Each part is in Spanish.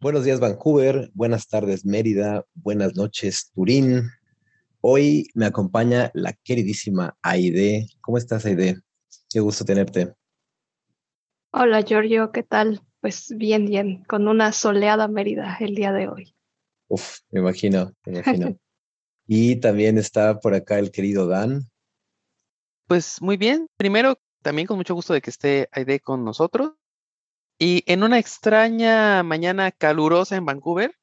Buenos días Vancouver, buenas tardes Mérida, buenas noches Turín, Hoy me acompaña la queridísima Aide. ¿Cómo estás, Aide? Qué gusto tenerte. Hola, Giorgio, ¿qué tal? Pues bien, bien, con una soleada Mérida el día de hoy. Uf, me imagino, me imagino. y también está por acá el querido Dan. Pues muy bien. Primero, también con mucho gusto de que esté Aide con nosotros. Y en una extraña mañana calurosa en Vancouver.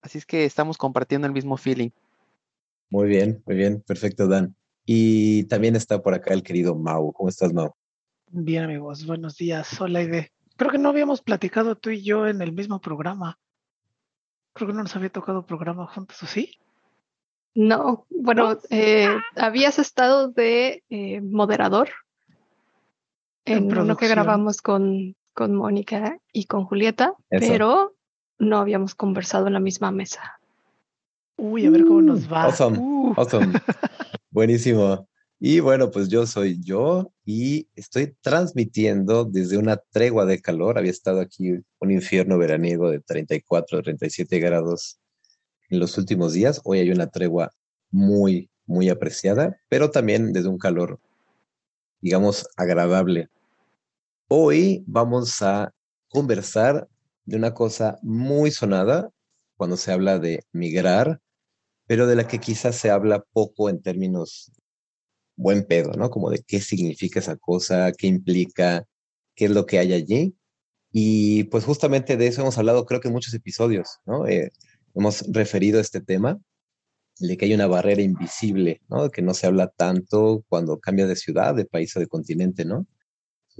Así es que estamos compartiendo el mismo feeling. Muy bien, muy bien, perfecto, Dan. Y también está por acá el querido Mau. ¿Cómo estás, Mau? Bien, amigos, buenos días. Hola, Ide. Creo que no habíamos platicado tú y yo en el mismo programa. Creo que no nos había tocado programa juntos, ¿o sí? No, bueno, eh, habías estado de eh, moderador en, lo que grabamos con, con Mónica y con Julieta, pero no habíamos conversado en la misma mesa. Uy, a ver cómo nos va. Awesome, uh. awesome. Buenísimo. Y bueno, pues yo soy yo y estoy transmitiendo desde una tregua de calor. Había estado aquí un infierno veraniego de 34, 37 grados en los últimos días. Hoy hay una tregua muy, muy apreciada, pero también desde un calor, digamos, agradable. Hoy vamos a conversar de una cosa muy sonada cuando se habla de migrar pero de la que quizás se habla poco en términos buen pedo, ¿no? Como de qué significa esa cosa, qué implica, qué es lo que hay allí. Y pues justamente de eso hemos hablado creo que en muchos episodios, ¿no? Eh, hemos referido este tema, de que hay una barrera invisible, ¿no? Que no se habla tanto cuando cambia de ciudad, de país o de continente, ¿no?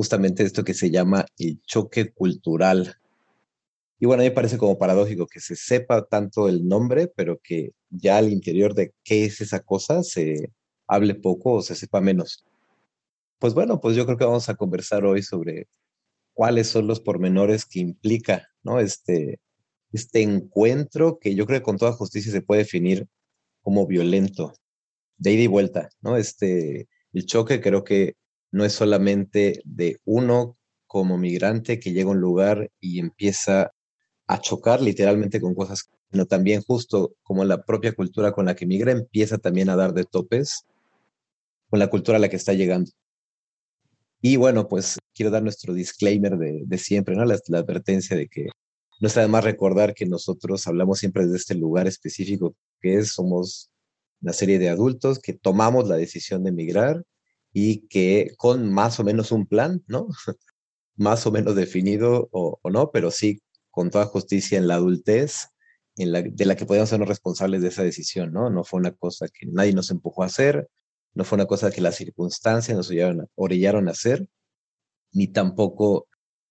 Justamente esto que se llama el choque cultural, y bueno, a mí me parece como paradójico que se sepa tanto el nombre, pero que ya al interior de qué es esa cosa se hable poco o se sepa menos. Pues bueno, pues yo creo que vamos a conversar hoy sobre cuáles son los pormenores que implica, ¿no? Este, este encuentro que yo creo que con toda justicia se puede definir como violento, de ida y vuelta, ¿no? Este, el choque creo que no es solamente de uno como migrante que llega a un lugar y empieza a chocar literalmente con cosas, sino también justo como la propia cultura con la que migra empieza también a dar de topes con la cultura a la que está llegando. Y bueno, pues quiero dar nuestro disclaimer de, siempre, ¿no? La, la, advertencia de que no está de más recordar que nosotros hablamos siempre desde este lugar específico que es, somos una serie de adultos que tomamos la decisión de emigrar y que con más o menos un plan, ¿no? más o menos definido o, o no, pero sí con toda justicia en la adultez, en la, de la que podíamos ser responsables de esa decisión, ¿no? No fue una cosa que nadie nos empujó a hacer, no fue una cosa que las circunstancias nos orillaron, a hacer, ni tampoco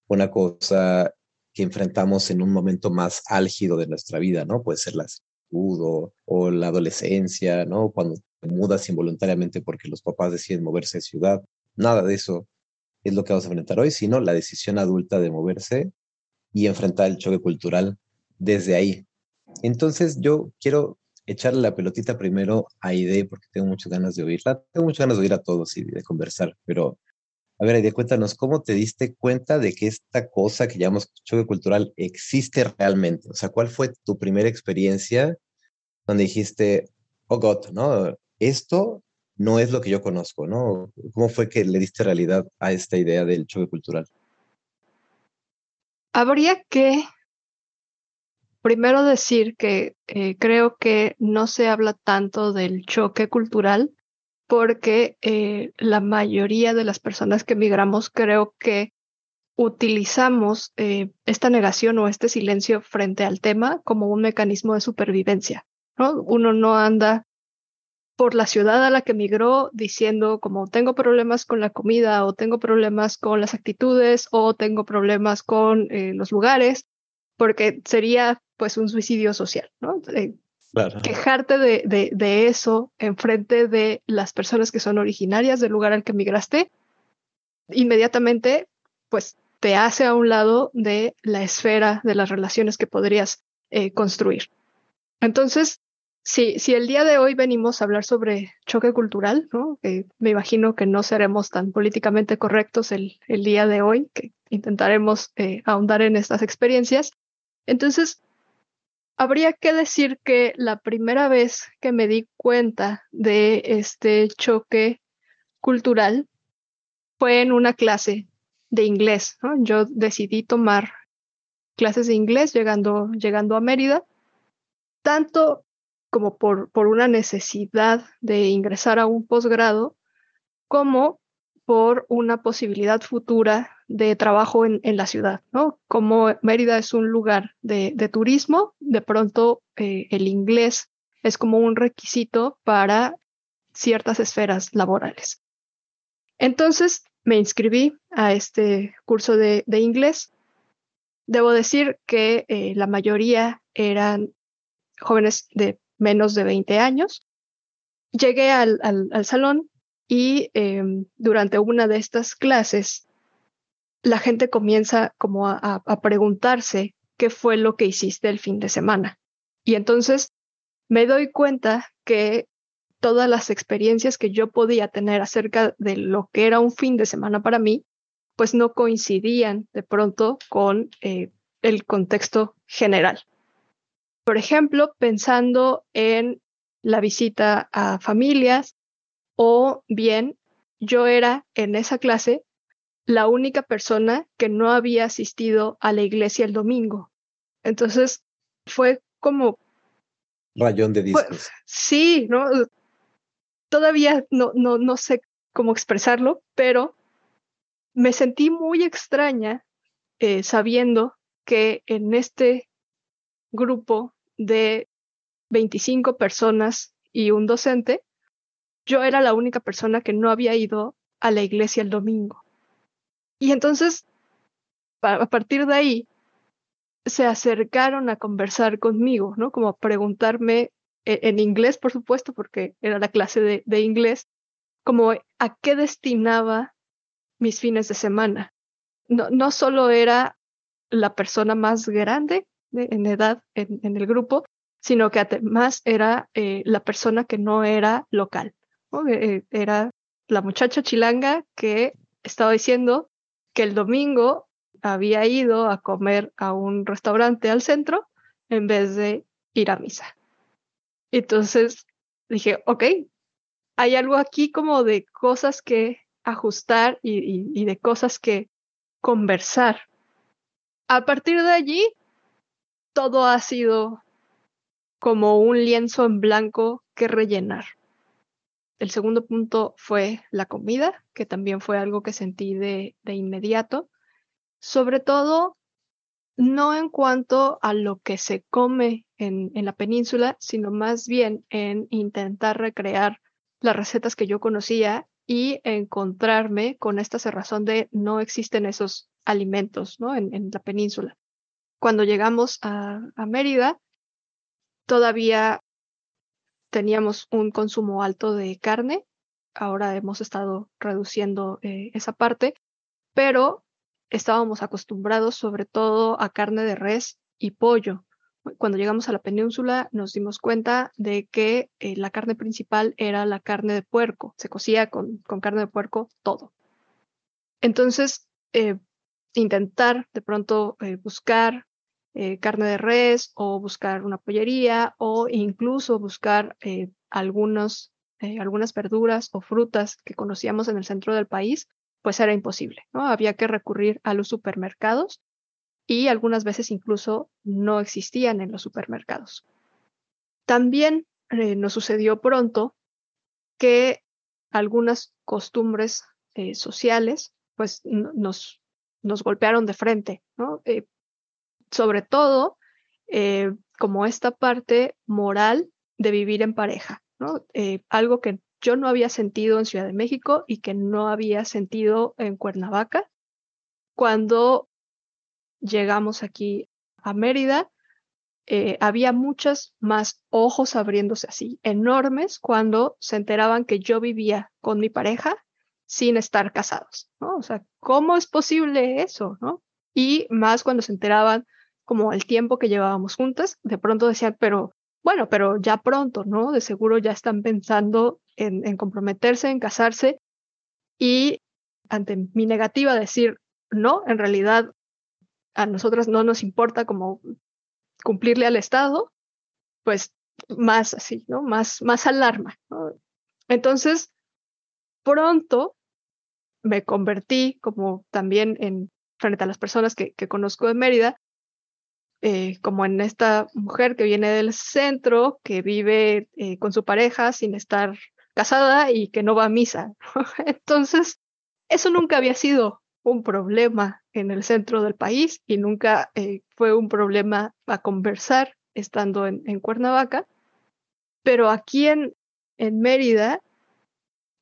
una cosa que enfrentamos en un momento más álgido de nuestra vida, ¿no? Puede ser la salud o, la adolescencia, ¿no? Cuando mudas involuntariamente porque los papás deciden moverse de ciudad. Nada de eso es lo que vamos a enfrentar hoy, sino la decisión adulta de moverse y enfrentar el choque cultural desde ahí. Entonces yo quiero echarle la pelotita primero a Ide porque tengo muchas ganas de oírla. Tengo muchas ganas de oír a todos y de conversar, pero a ver, Aide, cuéntanos, ¿cómo te diste cuenta de que esta cosa que llamamos choque cultural existe realmente? O sea, ¿cuál fue tu primera experiencia donde dijiste, oh God, ¿no? Esto no es lo que yo conozco, ¿no? ¿Cómo fue que le diste realidad a esta idea del choque cultural? Habría que primero decir que eh, creo que no se habla tanto del choque cultural porque eh, la mayoría de las personas que migramos creo que utilizamos eh, esta negación o este silencio frente al tema como un mecanismo de supervivencia. ¿no? Uno no anda por la ciudad a la que migró diciendo como tengo problemas con la comida o tengo problemas con las actitudes o tengo problemas con eh, los lugares, porque sería pues un suicidio social, ¿no? Eh, quejarte de, de, de, eso en frente de las personas que son originarias del lugar al que migraste, inmediatamente pues te hace a un lado de la esfera de las relaciones que podrías eh, construir. Entonces, si, si el día de hoy venimos a hablar sobre choque cultural, ¿no? me imagino que no seremos tan políticamente correctos el, el día de hoy, que intentaremos eh, ahondar en estas experiencias. Entonces, habría que decir que la primera vez que me di cuenta de este choque cultural fue en una clase de inglés. Yo decidí tomar clases de inglés llegando, llegando a Mérida, tanto como por, por una necesidad de ingresar a un posgrado, como por una posibilidad futura de trabajo en, en, la ciudad, ¿no? Como Mérida es un lugar de, de turismo, de pronto eh, el inglés es como un requisito para ciertas esferas laborales. Entonces me inscribí a este curso de, de inglés. Debo decir que eh, la mayoría eran jóvenes de menos de 20 años. Llegué al, al, al salón y eh, durante una de estas clases la gente comienza como a, a, preguntarse qué fue lo que hiciste el fin de semana. Y entonces me doy cuenta que todas las experiencias que yo podía tener acerca de lo que era un fin de semana para mí, pues no coincidían de pronto con eh, el contexto general. Por ejemplo, pensando en la visita a familias o bien yo era en esa clase la única persona que no había asistido a la iglesia el domingo. Entonces fue como... Rayón de discos. sí, ¿no? Todavía no, no, no sé cómo expresarlo, pero me sentí muy extraña eh, sabiendo que en este grupo de 25 personas y un docente, yo era la única persona que no había ido a la iglesia el domingo. Y entonces, a partir de ahí, se acercaron a conversar conmigo, ¿no? Como a preguntarme e, en inglés, por supuesto, porque era la clase de, de inglés, como a qué destinaba mis fines de semana. No, no solo era la persona más grande en edad en, en, el grupo, sino que además era eh, la persona que no era local. ¿no? Eh, era la muchacha chilanga que estaba diciendo que el domingo había ido a comer a un restaurante al centro en vez de ir a misa. Entonces dije, ok, hay algo aquí como de cosas que ajustar y, y de cosas que conversar. A partir de allí, todo ha sido como un lienzo en blanco que rellenar. El segundo punto fue la comida, que también fue algo que sentí de, inmediato, sobre todo no en cuanto a lo que se come en, la península, sino más bien en intentar recrear las recetas que yo conocía y encontrarme con esta cerrazón de no existen esos alimentos ¿no? en la península. Cuando llegamos a, Mérida, todavía teníamos un consumo alto de carne. Ahora hemos estado reduciendo eh, esa parte, pero estábamos acostumbrados sobre todo a carne de res y pollo. Cuando llegamos a la península nos dimos cuenta de que eh, la carne principal era la carne de puerco. Se cocía con, con carne de puerco todo. Entonces, eh, intentar de pronto buscar eh, carne de res o buscar una pollería o incluso buscar eh, algunos, eh, algunas verduras o frutas que conocíamos en el centro del país, pues era imposible, ¿no? Había que recurrir a los supermercados y algunas veces incluso no existían en los supermercados. También nos sucedió pronto que algunas costumbres sociales pues nos, nos golpearon de frente, ¿no? Sobre todo eh, como esta parte moral de vivir en pareja, ¿no? Eh, algo que yo no había sentido en Ciudad de México y que no había sentido en Cuernavaca. Cuando llegamos aquí a Mérida, eh, había muchos más ojos abriéndose así, enormes, cuando se enteraban que yo vivía con mi pareja sin estar casados, ¿no? O sea, ¿cómo es posible eso, no? Y más cuando se enteraban como el tiempo que llevábamos juntas, de pronto decían, pero bueno, pero ya pronto, ¿no? De seguro ya están pensando en, comprometerse, en casarse, y ante mi negativa decir, no, en realidad a nosotras no nos importa como cumplirle al Estado, pues más así, ¿no? Más, más alarma. Entonces, pronto me convertí como también en, frente a las personas que, que conozco de Mérida, eh, como en esta mujer que viene del centro, que vive eh, con su pareja sin estar casada y que no va a misa. Entonces, eso nunca había sido un problema en el centro del país y nunca eh, fue un problema a conversar estando en, Cuernavaca. Pero aquí en, en, Mérida,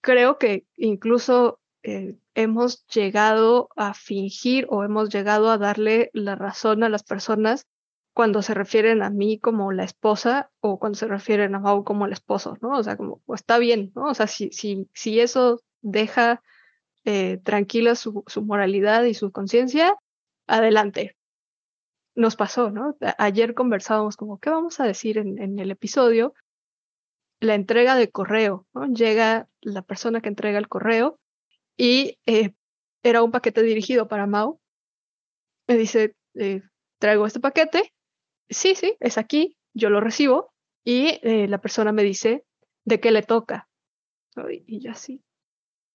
creo que incluso hemos llegado a fingir o hemos llegado a darle la razón a las personas cuando se refieren a mí como la esposa o cuando se refieren a Mau como el esposo, ¿no? O sea, como está bien, ¿no? O sea, si, si, si eso deja eh, tranquila su, moralidad y su conciencia, adelante. Nos pasó, ¿no? Ayer conversábamos como, ¿qué vamos a decir en, el episodio? La entrega de correo, ¿no? Llega la persona que entrega el correo y eh, era un paquete dirigido para Mau. Me dice, eh, traigo este paquete. Sí, sí, es aquí, yo lo recibo. Y la persona me dice, ¿de qué le toca? Y yo así,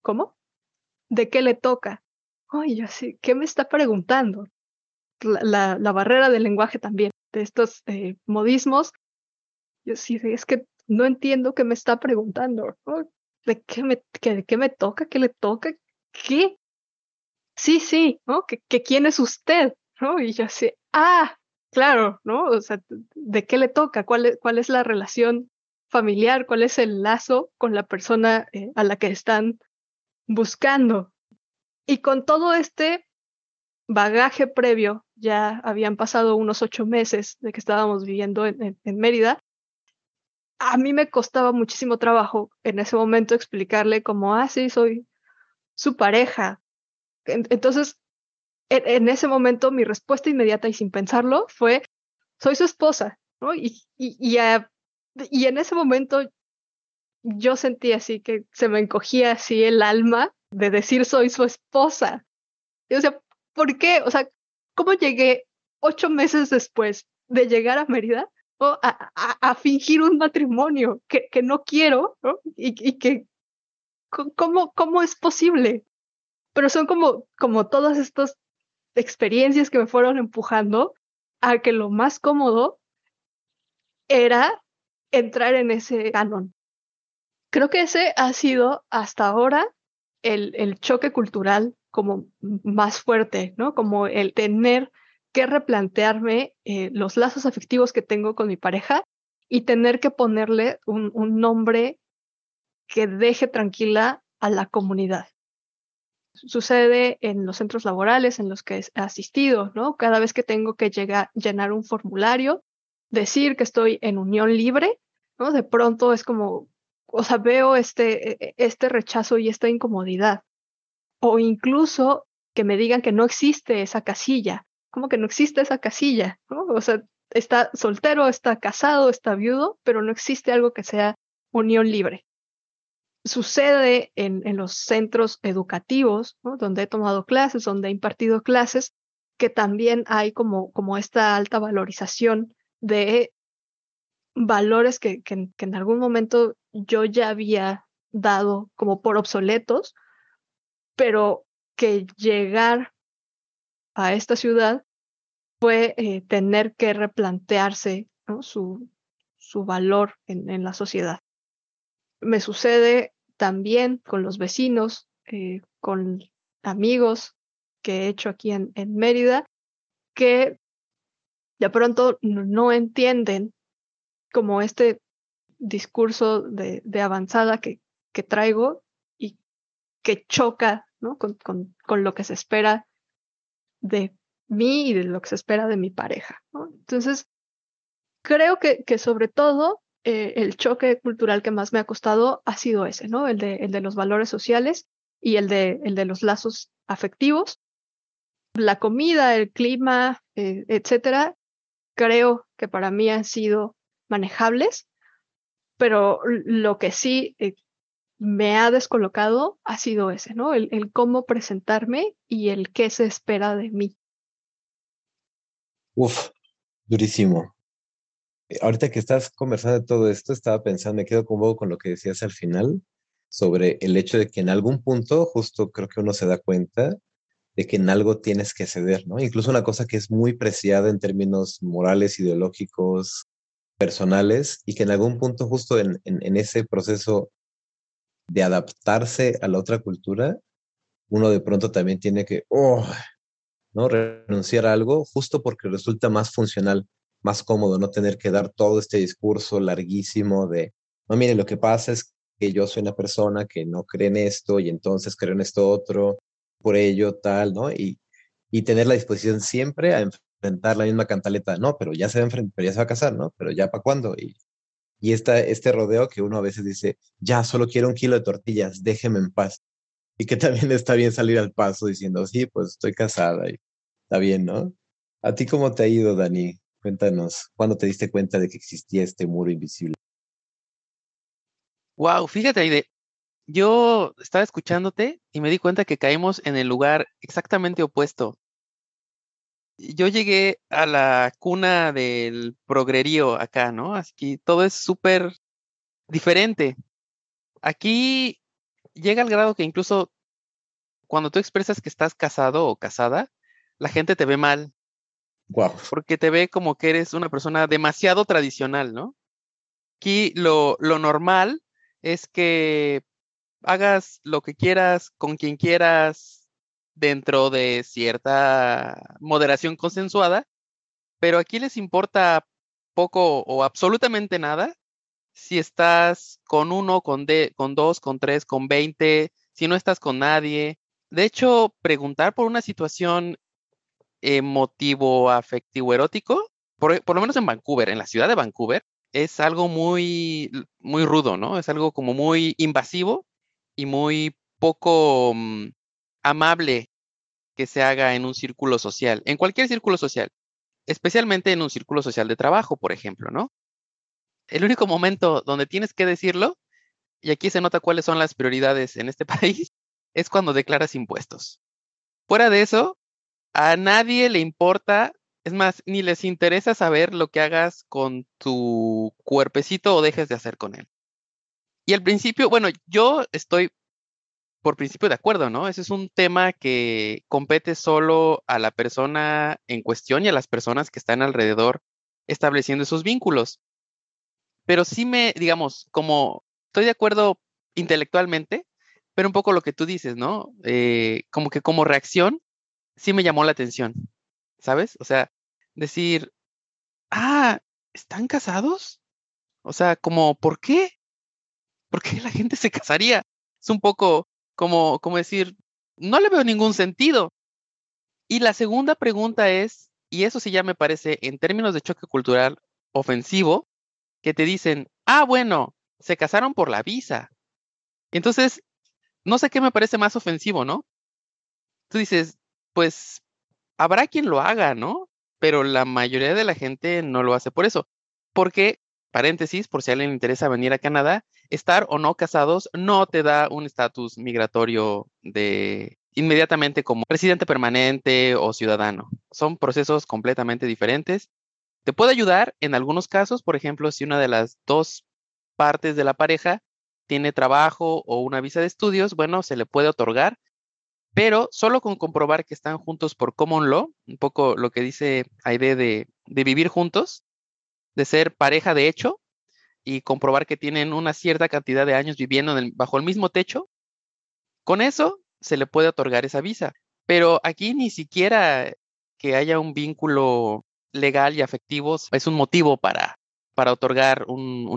¿cómo? de qué le toca. Ay, yo sí, ¿qué me está preguntando? La, la, barrera del lenguaje también, de estos eh, modismos. Yo sí, es que no entiendo qué me está preguntando. ¿De qué me, de qué me toca? ¿Qué le toca? ¿Qué? Sí, sí, ¿no? ¿Que, quién es usted? ¿No? Y yo así, ah, claro, ¿no? O sea, ¿de qué le toca? ¿Cuál es, cuál es la relación familiar? ¿Cuál es el lazo con la persona eh, a la que están buscando. Y con todo este bagaje previo, ya habían pasado unos ocho meses de que estábamos viviendo en, Mérida, a mí me costaba muchísimo trabajo en ese momento explicarle como, ah, soy su pareja. Entonces, en, ese momento mi respuesta inmediata y sin pensarlo fue, soy su esposa, y, y, y en ese momento yo sentí así que se me encogía así el alma de decir soy su esposa. Y, o sea, ¿por qué? O sea, ¿cómo llegué ocho meses después de llegar a Mérida a, fingir un matrimonio que, que no quiero. Y, y, que, ¿cómo, ¿cómo es posible? Pero son como, como todas estas experiencias que me fueron empujando a que lo más cómodo era entrar en ese canon. Creo que ese ha sido hasta ahora el, el choque cultural como más fuerte, ¿no? Como el tener que replantearme eh, los lazos afectivos que tengo con mi pareja y tener que ponerle un, un, nombre que deje tranquila a la comunidad. Sucede en los centros laborales en los que he asistido, ¿no? Cada vez que tengo que llegar, llenar un formulario, decir que estoy en unión libre, ¿no? De pronto es como, o sea, veo este, e, e, este rechazo y esta incomodidad. O incluso que me digan que no existe esa casilla. ¿Cómo que no existe esa casilla? O sea, está soltero, está casado, está viudo, pero no existe algo que sea unión libre. Sucede en, en los centros educativos, donde he tomado clases, donde he impartido clases, que también hay como, como esta alta valorización de valores que, que, en algún momento yo ya había dado como por obsoletos, pero que llegar a esta ciudad fue eh, tener que replantearse su, su, valor en, en, la sociedad. Me sucede también con los vecinos, eh, con amigos que he hecho aquí en, en Mérida, que de pronto no entienden como este discurso de, avanzada que, que, traigo y que choca ¿no? con, con, con, lo que se espera de mí y de lo que se espera de mi pareja. Entonces, creo que, que sobre todo eh, el choque cultural que más me ha costado ha sido ese, ¿no? El de, el de los valores sociales y el de, el de los lazos afectivos. La comida, el clima, eh, etcétera, creo que para mí han sido manejables, pero lo que sí eh, me ha descolocado ha sido ese, ¿no? El, el, cómo presentarme y el qué se espera de mí. Uf, durísimo. Eh, ahorita que estás conversando de todo esto, estaba pensando, me quedo como con lo que decías al final sobre el hecho de que en algún punto, justo creo que uno se da cuenta de que en algo tienes que ceder, ¿no? Incluso una cosa que es muy preciada en términos morales, ideológicos, personales, y que en algún punto justo en, en, ese proceso de adaptarse a la otra cultura, uno de pronto también tiene que, oh, ¿no? Renunciar a algo justo porque resulta más funcional más cómodo no tener que dar todo este discurso larguísimo de, no, mire, lo que pasa es que yo soy una persona que no cree en esto y entonces creo en esto otro, por ello tal, ¿no? Y, y tener la disposición siempre a enfrentar la misma cantaleta, no, pero ya se va a, pero ya va a casar, ¿no? Pero ya para cuándo? Y, y esta, este rodeo que uno a veces dice, ya solo quiero un kilo de tortillas, déjeme en paz. Y que también está bien salir al paso diciendo, sí, pues estoy casada y está bien, ¿no? ¿A ti cómo te ha ido, Dani? Cuéntanos, ¿cuándo te diste cuenta de que existía este muro invisible? Wow, fíjate, Aide, yo estaba escuchándote y me di cuenta que caímos en el lugar exactamente opuesto. Yo llegué a la cuna del progrerío acá, ¿no? Así que todo es súper diferente. Aquí llega al grado que incluso cuando tú expresas que estás casado o casada, la gente te ve mal. Porque te ve como que eres una persona demasiado tradicional, ¿no? Aquí lo, lo normal es que hagas lo que quieras, con quien quieras, dentro de cierta moderación consensuada, pero aquí les importa poco o absolutamente nada si estás con uno, con, dos, con tres, con veinte, si no estás con nadie. De hecho, preguntar por una situación emotivo, afectivo, erótico, por, por, lo menos en Vancouver, en la ciudad de Vancouver, es algo muy, muy rudo, ¿no? Es algo como muy invasivo y muy poco mm, amable que se haga en un círculo social, en cualquier círculo social, especialmente en un círculo social de trabajo, por ejemplo, ¿no? El único momento donde tienes que decirlo, y aquí se nota cuáles son las prioridades en este país, es cuando declaras impuestos. Fuera de eso, a nadie le importa, es más, ni les interesa saber lo que hagas con tu cuerpecito o dejes de hacer con él. Y al principio, bueno, yo estoy por principio de acuerdo, ¿no? Ese es un tema que compete solo a la persona en cuestión y a las personas que están alrededor estableciendo esos vínculos. Pero sí me, digamos, como estoy de acuerdo intelectualmente, pero un poco lo que tú dices, ¿no? Eh, como que como reacción, sí me llamó la atención, ¿sabes? O sea, decir, ah, ¿están casados? O sea, como, ¿por qué? ¿Por qué la gente se casaría? Es un poco como, como decir, no le veo ningún sentido. Y la segunda pregunta es, y eso sí ya me parece en términos de choque cultural ofensivo, que te dicen, ah, bueno, se casaron por la visa. Entonces, no sé qué me parece más ofensivo, ¿no? Tú dices, pues habrá quien lo haga, ¿no? Pero la mayoría de la gente no lo hace por eso. Porque, paréntesis, por si a alguien le interesa venir a Canadá, estar o no casados no te da un estatus migratorio de inmediatamente como residente permanente o ciudadano. Son procesos completamente diferentes. Te puede ayudar en algunos casos, por ejemplo, si una de las dos partes de la pareja tiene trabajo o una visa de estudios, bueno, se le puede otorgar, pero solo con comprobar que están juntos por common law, un poco lo que dice Aide de, de vivir juntos, de ser pareja de hecho y comprobar que tienen una cierta cantidad de años viviendo bajo el mismo techo, con eso se le puede otorgar esa visa. Pero aquí ni siquiera que haya un vínculo legal y afectivo es un motivo para, para otorgar un,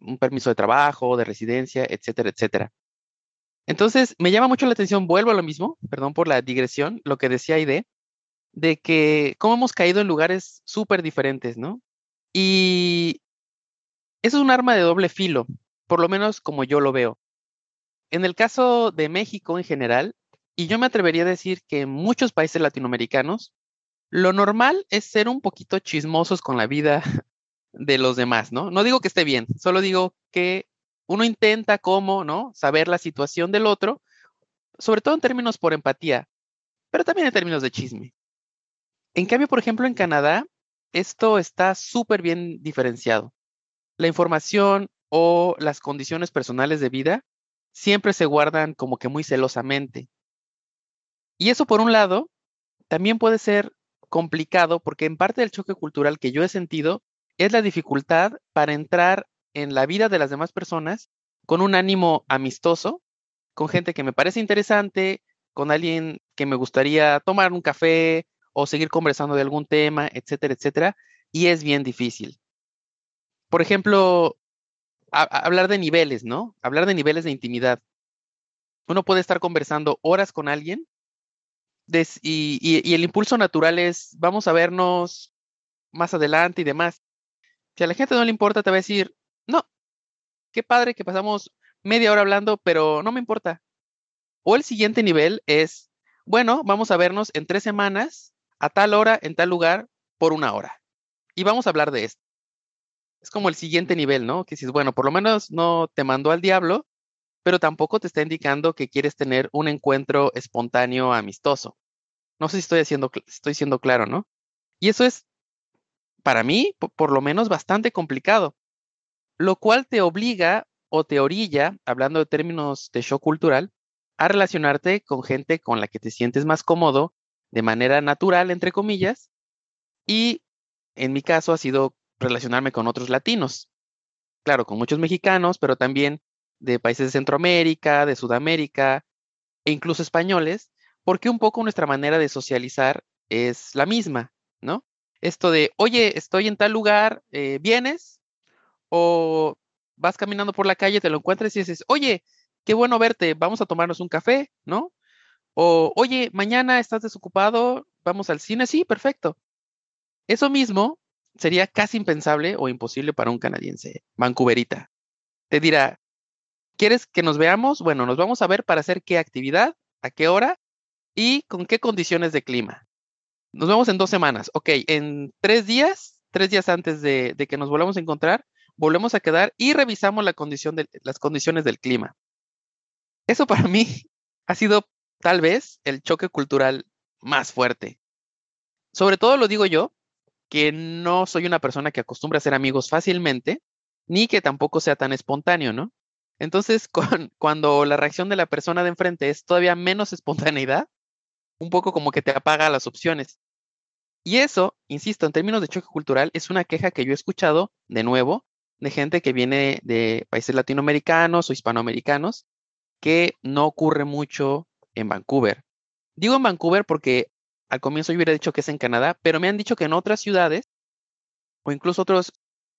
un permiso de trabajo, de residencia, etcétera, etcétera. Entonces, me llama mucho la atención, vuelvo a lo mismo, perdón por la digresión, lo que decía Aide, de que cómo hemos caído en lugares súper diferentes, ¿no? Y es un arma de doble filo, por lo menos como yo lo veo. En el caso de México en general, y yo me atrevería a decir que en muchos países latinoamericanos, lo normal es ser un poquito chismosos con la vida de los demás, ¿no? No digo que esté bien, solo digo que uno intenta como, ¿no? Saber la situación del otro, sobre todo en términos por empatía, pero también en términos de chisme. En cambio, por ejemplo, en Canadá, esto está súper bien diferenciado. La información o las condiciones personales de vida siempre se guardan como que muy celosamente. Y eso, por un lado, también puede ser complicado porque en parte del choque cultural que yo he sentido es la dificultad para entrar en la vida de las demás personas con un ánimo amistoso, con gente que me parece interesante, con alguien que me gustaría tomar un café o seguir conversando de algún tema, etcétera, etcétera, y es bien difícil. Por ejemplo, hablar de niveles, ¿no? Hablar de niveles de intimidad. Uno puede estar conversando horas con alguien y, el impulso natural es, vamos a vernos más adelante y demás. Si a la gente no le importa, te va a decir, no, qué padre que pasamos media hora hablando, pero no me importa. O el siguiente nivel es, bueno, vamos a vernos en tres semanas, a tal hora, en tal lugar, por una hora. Y vamos a hablar de esto. Es como el siguiente nivel, ¿no? Que dices, bueno, por lo menos no te mandó al diablo, pero tampoco te está indicando que quieres tener un encuentro espontáneo, amistoso. No sé si estoy, haciendo, estoy siendo claro, ¿no? Y eso es, para mí, por lo menos, bastante complicado, lo cual te obliga o te orilla, hablando de términos de show cultural, a relacionarte con gente con la que te sientes más cómodo de manera natural, entre comillas, y en mi caso ha sido relacionarme con otros latinos. Claro, con muchos mexicanos, pero también de países de Centroamérica, de Sudamérica e incluso españoles, porque un poco nuestra manera de socializar es la misma, ¿no? Esto de, oye, estoy en tal lugar, eh, ¿vienes? O vas caminando por la calle, te lo encuentras y dices, oye, qué bueno verte, vamos a tomarnos un café, ¿no? O, oye, mañana estás desocupado, vamos al cine, sí, perfecto. Eso mismo sería casi impensable o imposible para un canadiense, Vancouverita. Te dirá, ¿quieres que nos veamos? Bueno, nos vamos a ver para hacer qué actividad, a qué hora y con qué condiciones de clima. Nos vemos en dos semanas. Ok, en tres días, tres días antes de, que nos volvamos a encontrar, volvemos a quedar y revisamos la condición de, las condiciones del clima. Eso para mí ha sido tal vez el choque cultural más fuerte. Sobre todo lo digo yo, que no soy una persona que acostumbra a ser amigos fácilmente, ni que tampoco sea tan espontáneo, ¿no? Entonces, cuando la reacción de la persona de enfrente es todavía menos espontaneidad, un poco como que te apaga las opciones. Y eso, insisto, en términos de choque cultural, es una queja que yo he escuchado, de nuevo, de gente que viene de países latinoamericanos o hispanoamericanos, que no ocurre mucho en Vancouver. Digo en Vancouver porque al comienzo yo hubiera dicho que es en Canadá, pero me han dicho que en otras ciudades, o incluso otras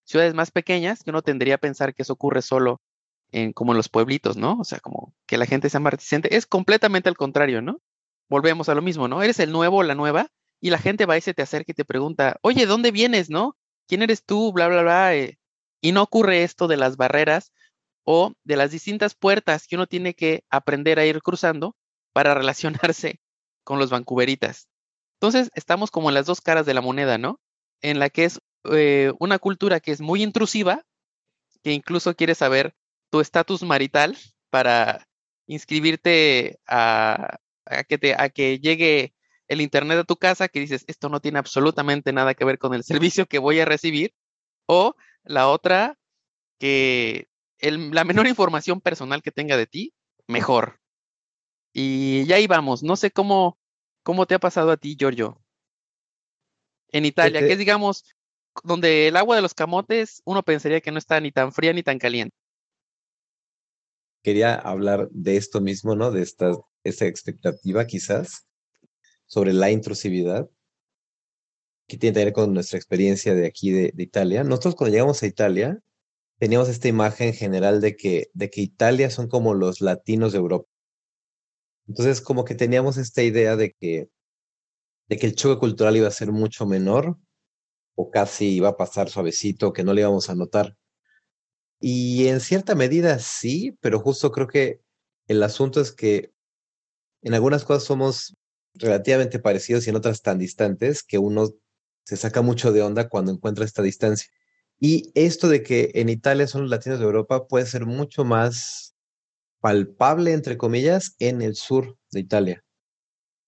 ciudades más pequeñas, que uno tendría a pensar que eso ocurre solo en como en los pueblitos, ¿no? O sea, como que la gente sea más reticente. Es completamente al contrario, ¿no? volvemos a lo mismo, ¿no? Eres el nuevo o la nueva y la gente va y se te acerca y te pregunta, oye, ¿dónde vienes, no? ¿Quién eres tú? Bla, bla, bla. Eh, y no ocurre esto de las barreras o de las distintas puertas que uno tiene que aprender a ir cruzando para relacionarse con los vancouveritas. Entonces, estamos como en las dos caras de la moneda, ¿no? En la que es eh, una cultura que es muy intrusiva, que incluso quiere saber tu estatus marital para inscribirte a, que llegue el Internet a tu casa, que dices, esto no tiene absolutamente nada que ver con el servicio que voy a recibir, o la otra, que la menor información personal que tenga de ti, mejor. Y ya ahí vamos, no sé cómo, cómo te ha pasado a ti, Giorgio. En Italia, que es, digamos, donde el agua de los camotes uno pensaría que no está ni tan fría ni tan caliente. Quería hablar de esto mismo, ¿no? De estas esa expectativa quizás sobre la intrusividad, que tiene que ver con nuestra experiencia de aquí de, Italia. Nosotros cuando llegamos a Italia teníamos esta imagen general de que, de que Italia son como los latinos de Europa. Entonces como que teníamos esta idea de que, de que el choque cultural iba a ser mucho menor o casi iba a pasar suavecito, que no le íbamos a notar. Y en cierta medida sí, pero justo creo que el asunto es que en algunas cosas somos relativamente parecidos y en otras tan distantes que uno se saca mucho de onda cuando encuentra esta distancia. Y esto de que en Italia son los latinos de Europa puede ser mucho más palpable, entre comillas, en el sur de Italia.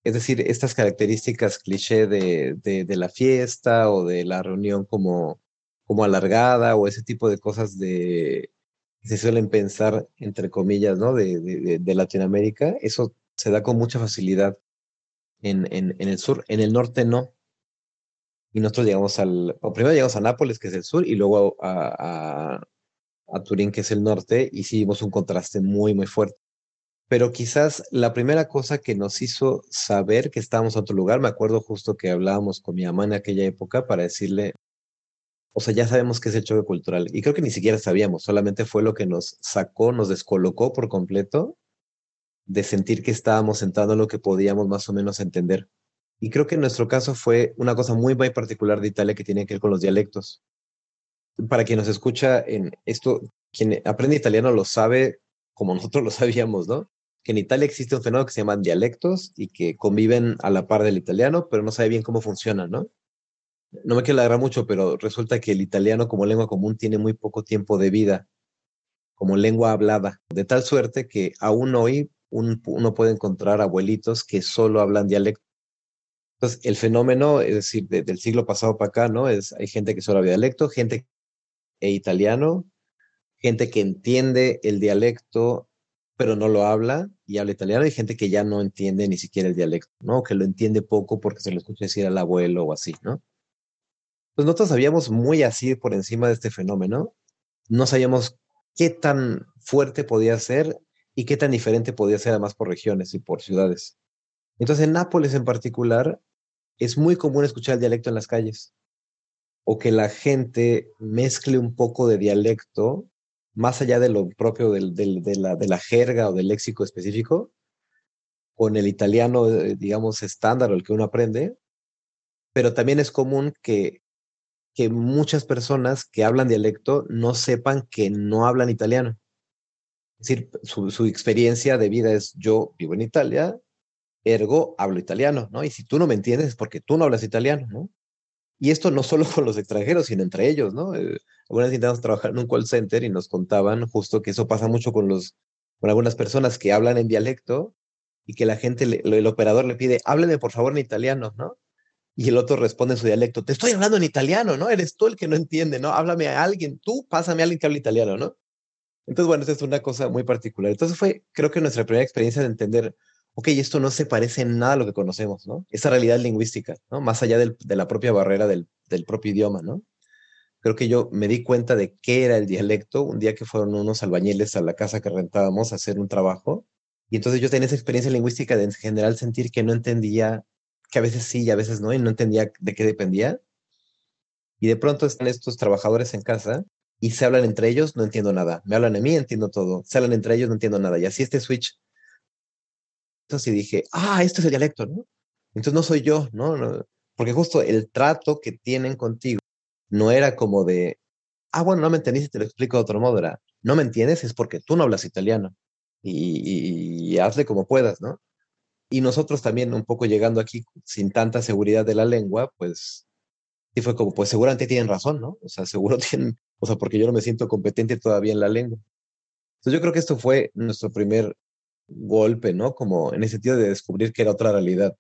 Es decir, estas características cliché de, de, la fiesta o de la reunión como, como alargada o ese tipo de cosas de que se suelen pensar, entre comillas, ¿no? De, de, Latinoamérica, eso se da con mucha facilidad en, en, en, el sur. En el norte no. Y nosotros llegamos al, o primero llegamos a Nápoles, que es el sur, y luego a, a Turín, que es el norte, y sí un contraste muy, muy fuerte pero quizás la primera cosa que nos hizo saber que estábamos en otro lugar, me acuerdo justo que hablábamos con mi mamá en aquella época para decirle, o sea, ya sabemos que es el choque cultural, y creo que ni siquiera sabíamos, solamente fue lo que nos sacó, nos descolocó por completo de sentir que estábamos entrando en lo que podíamos más o menos entender. Y creo que en nuestro caso fue una cosa muy, muy particular de Italia que tiene que ver con los dialectos. Para quien nos escucha en esto, quien aprende italiano lo sabe como nosotros lo sabíamos, ¿no? que en Italia existe un fenómeno que se llaman dialectos y que conviven a la par del italiano, pero no sabe bien cómo funciona, ¿no? No me quiero agarrar mucho, pero resulta que el italiano como lengua común tiene muy poco tiempo de vida como lengua hablada, de tal suerte que aún hoy uno puede encontrar abuelitos que solo hablan dialecto. Entonces, el fenómeno, es decir, del siglo pasado para acá, ¿no? Es, hay gente que solo habla dialecto, gente e italiano, gente que entiende el dialecto pero no lo habla y habla italiano. Hay gente que ya no entiende ni siquiera el dialecto, ¿no? Que lo entiende poco porque se lo escucha decir al abuelo o así, ¿no? Pues nosotros sabíamos muy así por encima de este fenómeno. No sabíamos qué tan fuerte podía ser y qué tan diferente podía ser además por regiones y por ciudades. Entonces en Nápoles en particular es muy común escuchar el dialecto en las calles o que la gente mezcle un poco de dialecto más allá de lo propio de, la, jerga o del léxico específico, con el italiano, eh, digamos, estándar el que uno aprende, pero también es común que, que muchas personas que hablan dialecto no sepan que no hablan italiano. Es decir, su, su experiencia de vida es yo vivo en Italia, ergo hablo italiano, ¿no? Y si tú no me entiendes es porque tú no hablas italiano, ¿no? Y esto no solo con los extranjeros, sino entre ellos, ¿no? Eh, algunas intentamos trabajar en un call center y nos contaban justo que eso pasa mucho con los, con algunas personas que hablan en dialecto y que la gente, el operador le pide, hábleme por favor en italiano, ¿no? Y el otro responde en su dialecto, te estoy hablando en italiano, ¿no? Eres tú el que no entiende, ¿no? Háblame a alguien, tú pásame a alguien que hable italiano, ¿no? Entonces, bueno, esa es una cosa muy particular. Entonces fue, creo que nuestra primera experiencia de entender, ok, esto no se parece en nada a lo que conocemos, ¿no? Esa realidad lingüística, ¿no? Más allá de la propia barrera del, del, propio idioma, ¿no? Creo que yo me di cuenta de qué era el dialecto un día que fueron unos albañiles a la casa que rentábamos a hacer un trabajo. Y entonces yo tenía esa experiencia lingüística de en general sentir que no entendía, que a veces sí y a veces no, y no entendía de qué dependía. Y de pronto están estos trabajadores en casa y se hablan entre ellos, no entiendo nada. Me hablan a mí, entiendo todo. Se hablan entre ellos, no entiendo nada. Y así este switch entonces dije, ah, esto es el dialecto, ¿no? Entonces no soy yo, ¿no? ¿no? Porque justo el trato que tienen contigo no era como de, ah, bueno, no me entendiste, te lo explico de otro modo, era, no me entiendes, es porque tú no hablas italiano y, y, hazle como puedas, ¿no? Y nosotros también un poco llegando aquí sin tanta seguridad de la lengua, pues sí fue como, pues seguramente tienen razón, ¿no? O sea, seguro tienen, o sea, porque yo no me siento competente todavía en la lengua. Entonces yo creo que esto fue nuestro primer golpe, ¿no? Como en el sentido de descubrir que era otra realidad.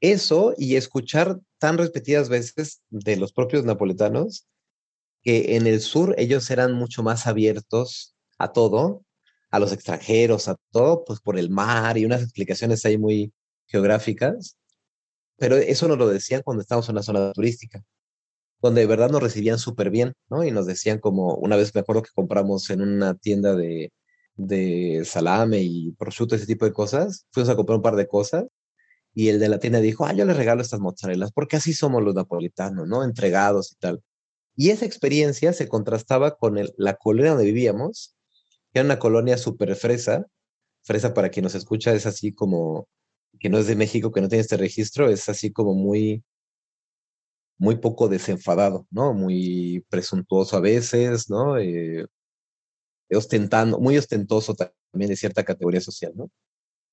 Eso y escuchar tan repetidas veces de los propios napoletanos que en el sur ellos eran mucho más abiertos a todo, a los extranjeros, a todo, pues por el mar y unas explicaciones ahí muy geográficas. Pero eso nos lo decían cuando estábamos en una zona turística, donde de verdad nos recibían súper bien, ¿no? Y nos decían como, una vez me acuerdo que compramos en una tienda de, de salame y prosciutto, ese tipo de cosas. Fuimos a comprar un par de cosas y el de la tienda dijo, ah, yo le regalo estas mozzarelas porque así somos los napolitanos, ¿no? Entregados y tal. Y esa experiencia se contrastaba con la colonia donde vivíamos, que era una colonia súper fresa. Fresa, para quien nos escucha, es así como, que no es de México, que no tiene este registro, es así como muy, muy poco desenfadado, ¿no? Muy presuntuoso a veces, ¿no? Eh, ostentando, muy ostentoso también de cierta categoría social, ¿no?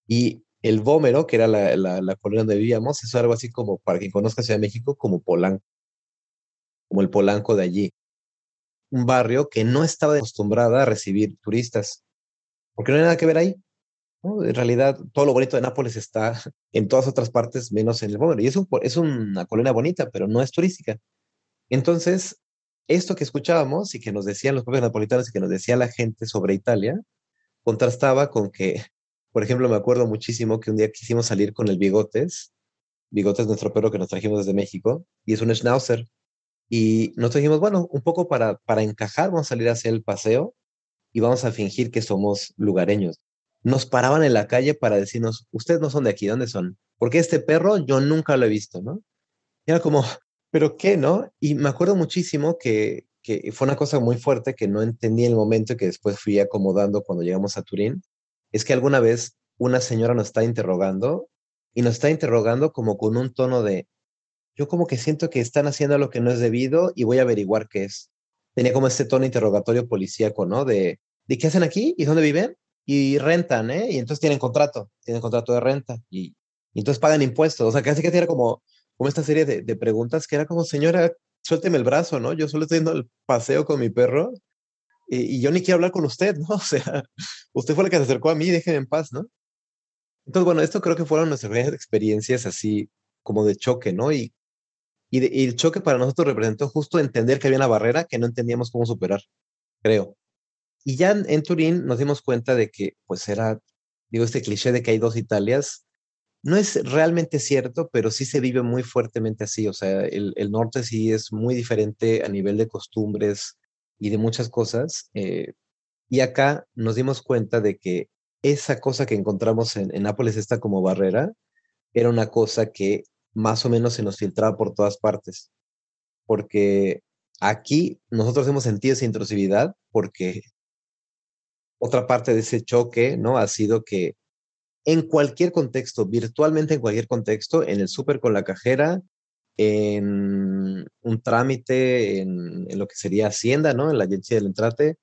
Y el Vómero, que era la, la, colonia donde vivíamos, es algo así como, para quien conozca Ciudad de México, como Polanco, como el Polanco de allí. Un barrio que no estaba acostumbrada a recibir turistas, porque no hay nada que ver ahí. En realidad, todo lo bonito de Nápoles está en todas otras partes, menos en el Vómero. Y es, es una colonia bonita, pero no es turística. Entonces, esto que escuchábamos y que nos decían los propios napolitanos y que nos decía la gente sobre Italia, contrastaba con que, por ejemplo, me acuerdo muchísimo que un día quisimos salir con el Bigotes, Bigotes nuestro perro que nos trajimos desde México, y es un schnauzer. Y nosotros dijimos, bueno, un poco para, para encajar, vamos a salir hacia el paseo y vamos a fingir que somos lugareños. Nos paraban en la calle para decirnos, ustedes no son de aquí, ¿dónde son? Porque este perro yo nunca lo he visto, ¿no? Y era como, pero qué, ¿no? Y me acuerdo muchísimo que, que fue una cosa muy fuerte que no entendí en el momento y que después fui acomodando cuando llegamos a Turín, es que alguna vez una señora nos está interrogando y nos está interrogando como con un tono de, yo como que siento que están haciendo lo que no es debido y voy a averiguar qué es. Tenía como este tono interrogatorio policíaco, ¿no? De, ¿de qué hacen aquí? ¿Y dónde viven? Y rentan, ¿eh? Y entonces tienen contrato, tienen contrato de renta y, entonces pagan impuestos. O sea, casi que era como, como esta serie de, preguntas que era como, señora, suélteme el brazo, ¿no? Yo solo estoy yendo al paseo con mi perro y, yo ni quiero hablar con usted, ¿no? O sea, usted fue la que se acercó a mí, déjeme en paz, ¿no? Entonces, bueno, esto creo que fueron nuestras experiencias así como de choque, ¿no? Y, y, el choque para nosotros representó justo entender que había una barrera que no entendíamos cómo superar, creo. Y ya en Turín nos dimos cuenta de que, pues era, digo, este cliché de que hay dos Italias, no es realmente cierto, pero sí se vive muy fuertemente así. O sea, el, norte sí es muy diferente a nivel de costumbres y de muchas cosas. Eh, y acá nos dimos cuenta de que esa cosa que encontramos en, Nápoles, esta como barrera, era una cosa que más o menos se nos filtraba por todas partes. Porque aquí nosotros hemos sentido esa intrusividad porque otra parte de ese choque, ¿no? Ha sido que en cualquier contexto, virtualmente en cualquier contexto, en el súper con la cajera, en un trámite, en, lo que sería Hacienda, ¿no? En la agencia del entrate,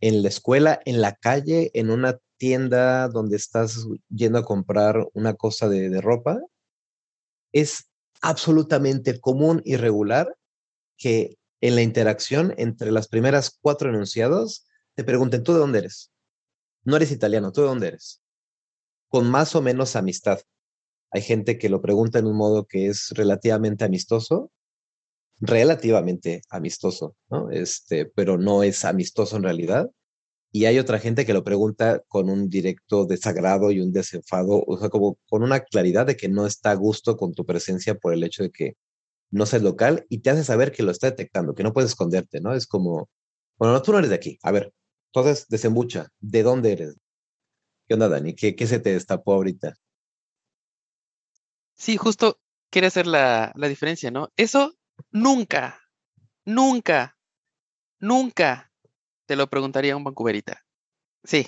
en la escuela, en la calle, en una tienda donde estás yendo a comprar una cosa de, de ropa, es absolutamente común y regular que en la interacción entre las primeras cuatro enunciados te pregunten, ¿tú de dónde eres? No eres italiano, ¿tú de dónde eres? Con más o menos amistad. Hay gente que lo pregunta en un modo que es relativamente amistoso, relativamente amistoso, ¿no? Este, pero no es amistoso en realidad. Y hay otra gente que lo pregunta con un directo desagrado y un desenfado, o sea, como con una claridad de que no está a gusto con tu presencia por el hecho de que no seas local y te hace saber que lo está detectando, que no puedes esconderte, ¿no? Es como, bueno, no, tú no eres de aquí. A ver, entonces desembucha, ¿de dónde eres? ¿Qué onda, Dani? ¿Qué, qué se te destapó ahorita? Sí, justo quiere hacer la, la diferencia, ¿no? Eso nunca, nunca, nunca te lo preguntaría un Vancouverita. Sí.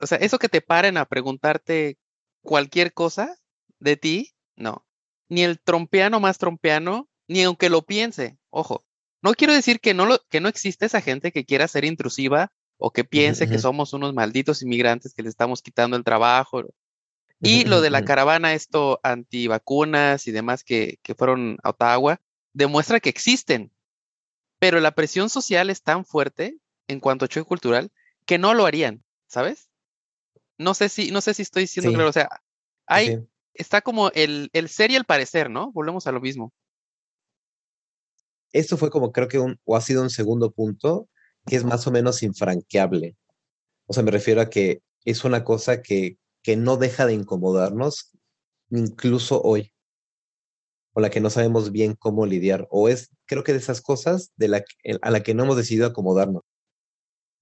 O sea, eso que te paren a preguntarte cualquier cosa de ti, no. Ni el trompeano más trompeano, ni aunque lo piense. Ojo, no quiero decir que no, lo, que no existe esa gente que quiera ser intrusiva o que piense que somos unos malditos inmigrantes que le estamos quitando el trabajo. Y lo de la caravana, esto antivacunas y demás que, que fueron a Ottawa, demuestra que existen. Pero la presión social es tan fuerte en cuanto a choque cultural que no lo harían, ¿sabes? No sé si, no sé si estoy diciendo claro. O sea, hay, está como el, el ser y el parecer, ¿no? Volvemos a lo mismo. Esto fue como creo que un, o ha sido un segundo punto que es más o menos infranqueable. O sea, me refiero a que es una cosa que, que no deja de incomodarnos incluso hoy, o la que no sabemos bien cómo lidiar, o es, creo que de esas cosas de la, a la que no hemos decidido acomodarnos,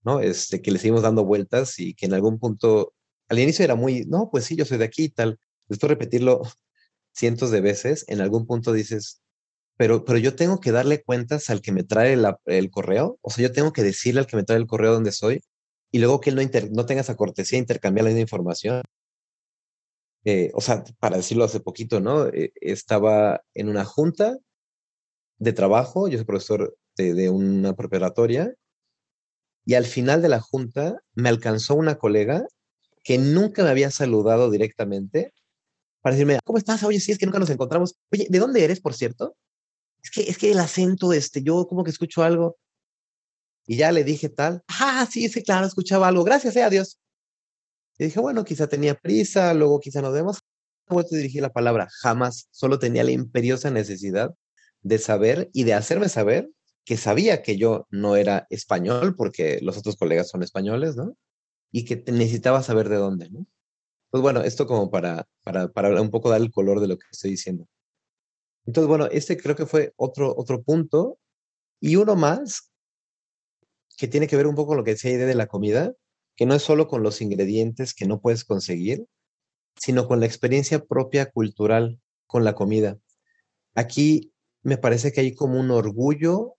¿no? Este, que le seguimos dando vueltas y que en algún punto, al inicio era muy, no, pues sí, yo soy de aquí y tal, después repetirlo cientos de veces, en algún punto dices, pero, pero yo tengo que darle cuentas al que me trae el correo, o sea, yo tengo que decirle al que me trae el correo dónde soy, y luego que él no, no tenga esa cortesía de intercambiar la misma información. Eh, o sea, para decirlo hace poquito, ¿no? Eh, estaba en una junta de trabajo, yo soy profesor de, de una preparatoria, y al final de la junta me alcanzó una colega que nunca me había saludado directamente para decirme, ¿cómo estás? Oye, sí, es que nunca nos encontramos. Oye, ¿de dónde eres, por cierto? Es que, es que el acento, este, yo como que escucho algo. Y ya le dije tal, ah, sí, sí, claro, escuchaba algo, gracias, eh, adiós. Y dije, bueno, quizá tenía prisa, luego quizá nos vemos. No voy a la palabra, jamás, solo tenía la imperiosa necesidad de saber y de hacerme saber que sabía que yo no era español, porque los otros colegas son españoles, ¿no? Y que necesitaba saber de dónde, ¿no? Pues bueno, esto como para, para, para un poco dar el color de lo que estoy diciendo. Entonces, bueno, este creo que fue otro, otro punto. Y uno más que tiene que ver un poco con lo que decía idea de la comida, que no es solo con los ingredientes que no puedes conseguir, sino con la experiencia propia cultural con la comida. Aquí me parece que hay como un orgullo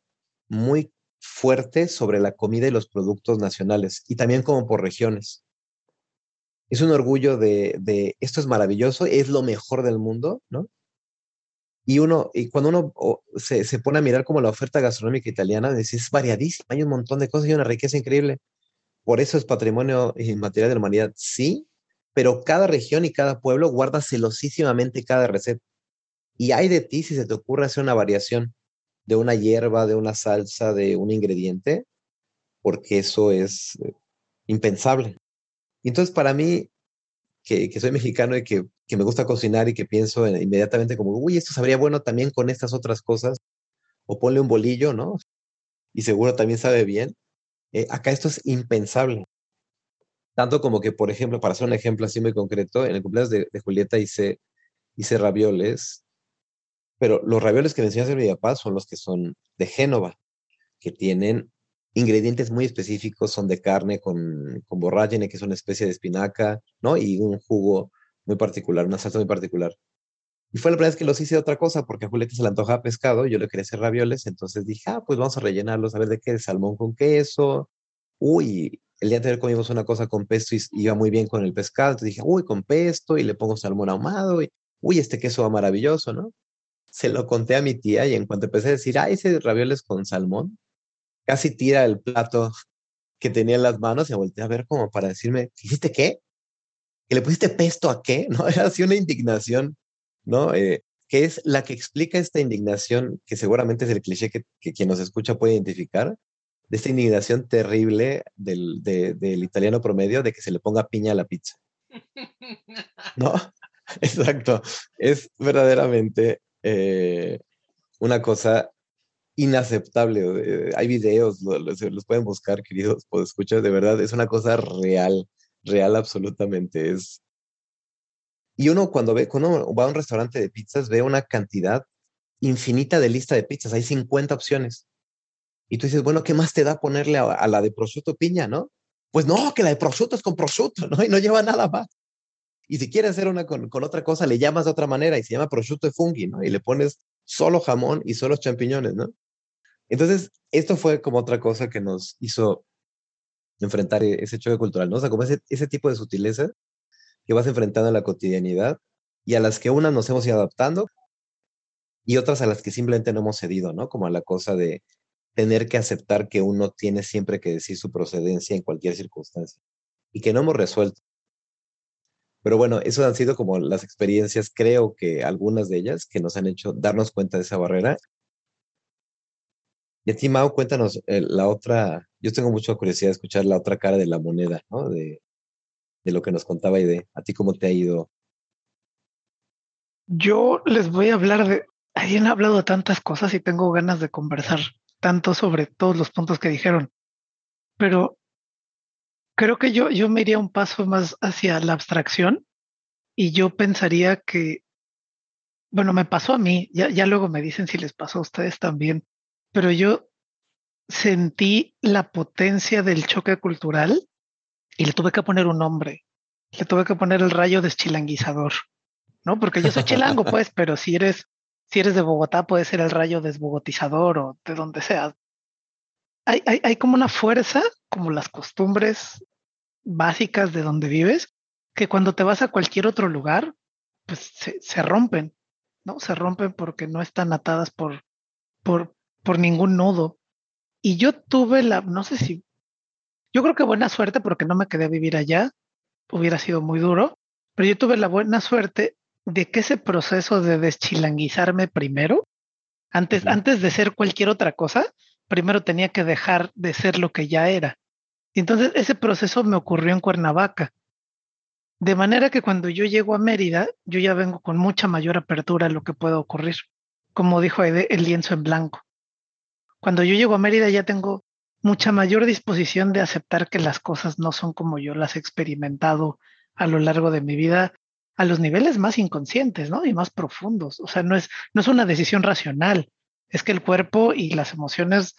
muy fuerte sobre la comida y los productos nacionales, y también como por regiones. Es un orgullo de, de esto es maravilloso, es lo mejor del mundo, ¿no? Y uno, y cuando uno se, se, pone a mirar como la oferta gastronómica italiana, es variadísima, hay un montón de cosas y una riqueza increíble. Por eso es patrimonio inmaterial de la humanidad, sí, pero cada región y cada pueblo guarda celosísimamente cada receta. Y hay de ti si se te ocurre hacer una variación de una hierba, de una salsa, de un ingrediente, porque eso es eh, impensable. Entonces para mí, que, soy mexicano y que, me gusta cocinar y que pienso inmediatamente como, uy, esto sabría bueno también con estas otras cosas, o ponle un bolillo, ¿no? Y seguro también sabe bien. Eh, acá esto es impensable. Tanto como que, por ejemplo, para hacer un ejemplo así muy concreto, en el cumpleaños de, de Julieta hice, hice ravioles, pero los ravioles que me enseñó a hacer mi papá son los que son de Génova, que tienen ingredientes muy específicos, son de carne con, con borragine, que es una especie de espinaca, ¿no? Y un jugo muy particular, una salsa muy particular. Y fue la primera vez que los hice otra cosa, porque a Julieta se le antoja pescado, yo le quería hacer ravioles, entonces dije, ah, pues vamos a rellenarlos, a ver de qué, de salmón con queso. Uy, el día anterior comimos una cosa con pesto y iba muy bien con el pescado, entonces dije, uy, con pesto y le pongo salmón ahumado y, uy, este queso va maravilloso, ¿no? Se lo conté a mi tía y en cuanto empecé a decir, ah, hice ravioles con salmón, casi tira el plato que tenía en las manos y me volteé a ver como para decirme, ¿hiciste qué? ¿Que le pusiste pesto a qué? ¿No? Era así una indignación, ¿no? Eh, que es la que explica esta indignación, que seguramente es el cliché que, que quien nos escucha puede identificar, de esta indignación terrible del, de, del italiano promedio de que se le ponga piña a la pizza. ¿No? Exacto. Es verdaderamente eh, una cosa inaceptable. Hay videos, los, pueden buscar, queridos, pues escuchar, de verdad, es una cosa real, real absolutamente. Es... Y uno cuando ve, cuando va a un restaurante de pizzas, ve una cantidad infinita de lista de pizzas, hay 50 opciones. Y tú dices, bueno, ¿qué más te da ponerle a, la de prosciutto piña, no? Pues no, que la de prosciutto es con prosciutto, ¿no? Y no lleva nada más. Y si quieres hacer una con, con, otra cosa, le llamas de otra manera y se llama prosciutto de fungi, ¿no? Y le pones solo jamón y solo champiñones, ¿no? Entonces, esto fue como otra cosa que nos hizo enfrentar e-, ese choque cultural, ¿no? O sea, como ese, ese tipo de sutileza que vas enfrentando en la cotidianidad y a las que unas nos hemos ido adaptando y otras a las que simplemente no hemos cedido, ¿no? Como a la cosa de tener que aceptar que uno tiene siempre que decir su procedencia en cualquier circunstancia y que no hemos resuelto. Pero bueno, eso han sido como las experiencias, creo que algunas de ellas, que nos han hecho darnos cuenta de esa barrera y a ti, Mau, cuéntanos eh, la otra, yo tengo mucha curiosidad de escuchar la otra cara de la moneda, ¿no? De, de lo que nos contaba Ide. ¿A ti cómo te ha ido? Yo les voy a hablar de, han hablado de tantas cosas y tengo ganas de conversar tanto sobre todos los puntos que dijeron, pero creo que yo, yo me iría un paso más hacia la abstracción y yo pensaría que, bueno, me pasó a mí, ya, ya luego me dicen si les pasó a ustedes también, pero yo sentí la potencia del choque cultural y le tuve que poner un nombre. Le tuve que poner el rayo deschilanguizador, ¿no? Porque yo soy chilango, pues, pero si eres, si eres de Bogotá, puede ser el rayo desbogotizador o de donde sea. Hay, hay, hay como una fuerza, como las costumbres básicas de donde vives, que cuando te vas a cualquier otro lugar, pues se, se rompen, ¿no? Se rompen porque no están atadas por, por, por ningún nudo. Y yo tuve la, no sé si, yo creo que buena suerte porque no me quedé a vivir allá, hubiera sido muy duro, pero yo tuve la buena suerte de que ese proceso de deschilanguizarme primero, antes, antes de ser cualquier otra cosa, primero tenía que dejar de ser lo que ya era. Y entonces ese proceso me ocurrió en Cuernavaca. De manera que cuando yo llego a Mérida, yo ya vengo con mucha mayor apertura a lo que pueda ocurrir. Como dijo Aide, el lienzo en blanco. Cuando yo llego a Mérida ya tengo mucha mayor disposición de aceptar que las cosas no son como yo las he experimentado a lo largo de mi vida a los niveles más inconscientes, ¿no? Y más profundos. O sea, no es, no es una decisión racional, es que el cuerpo y las emociones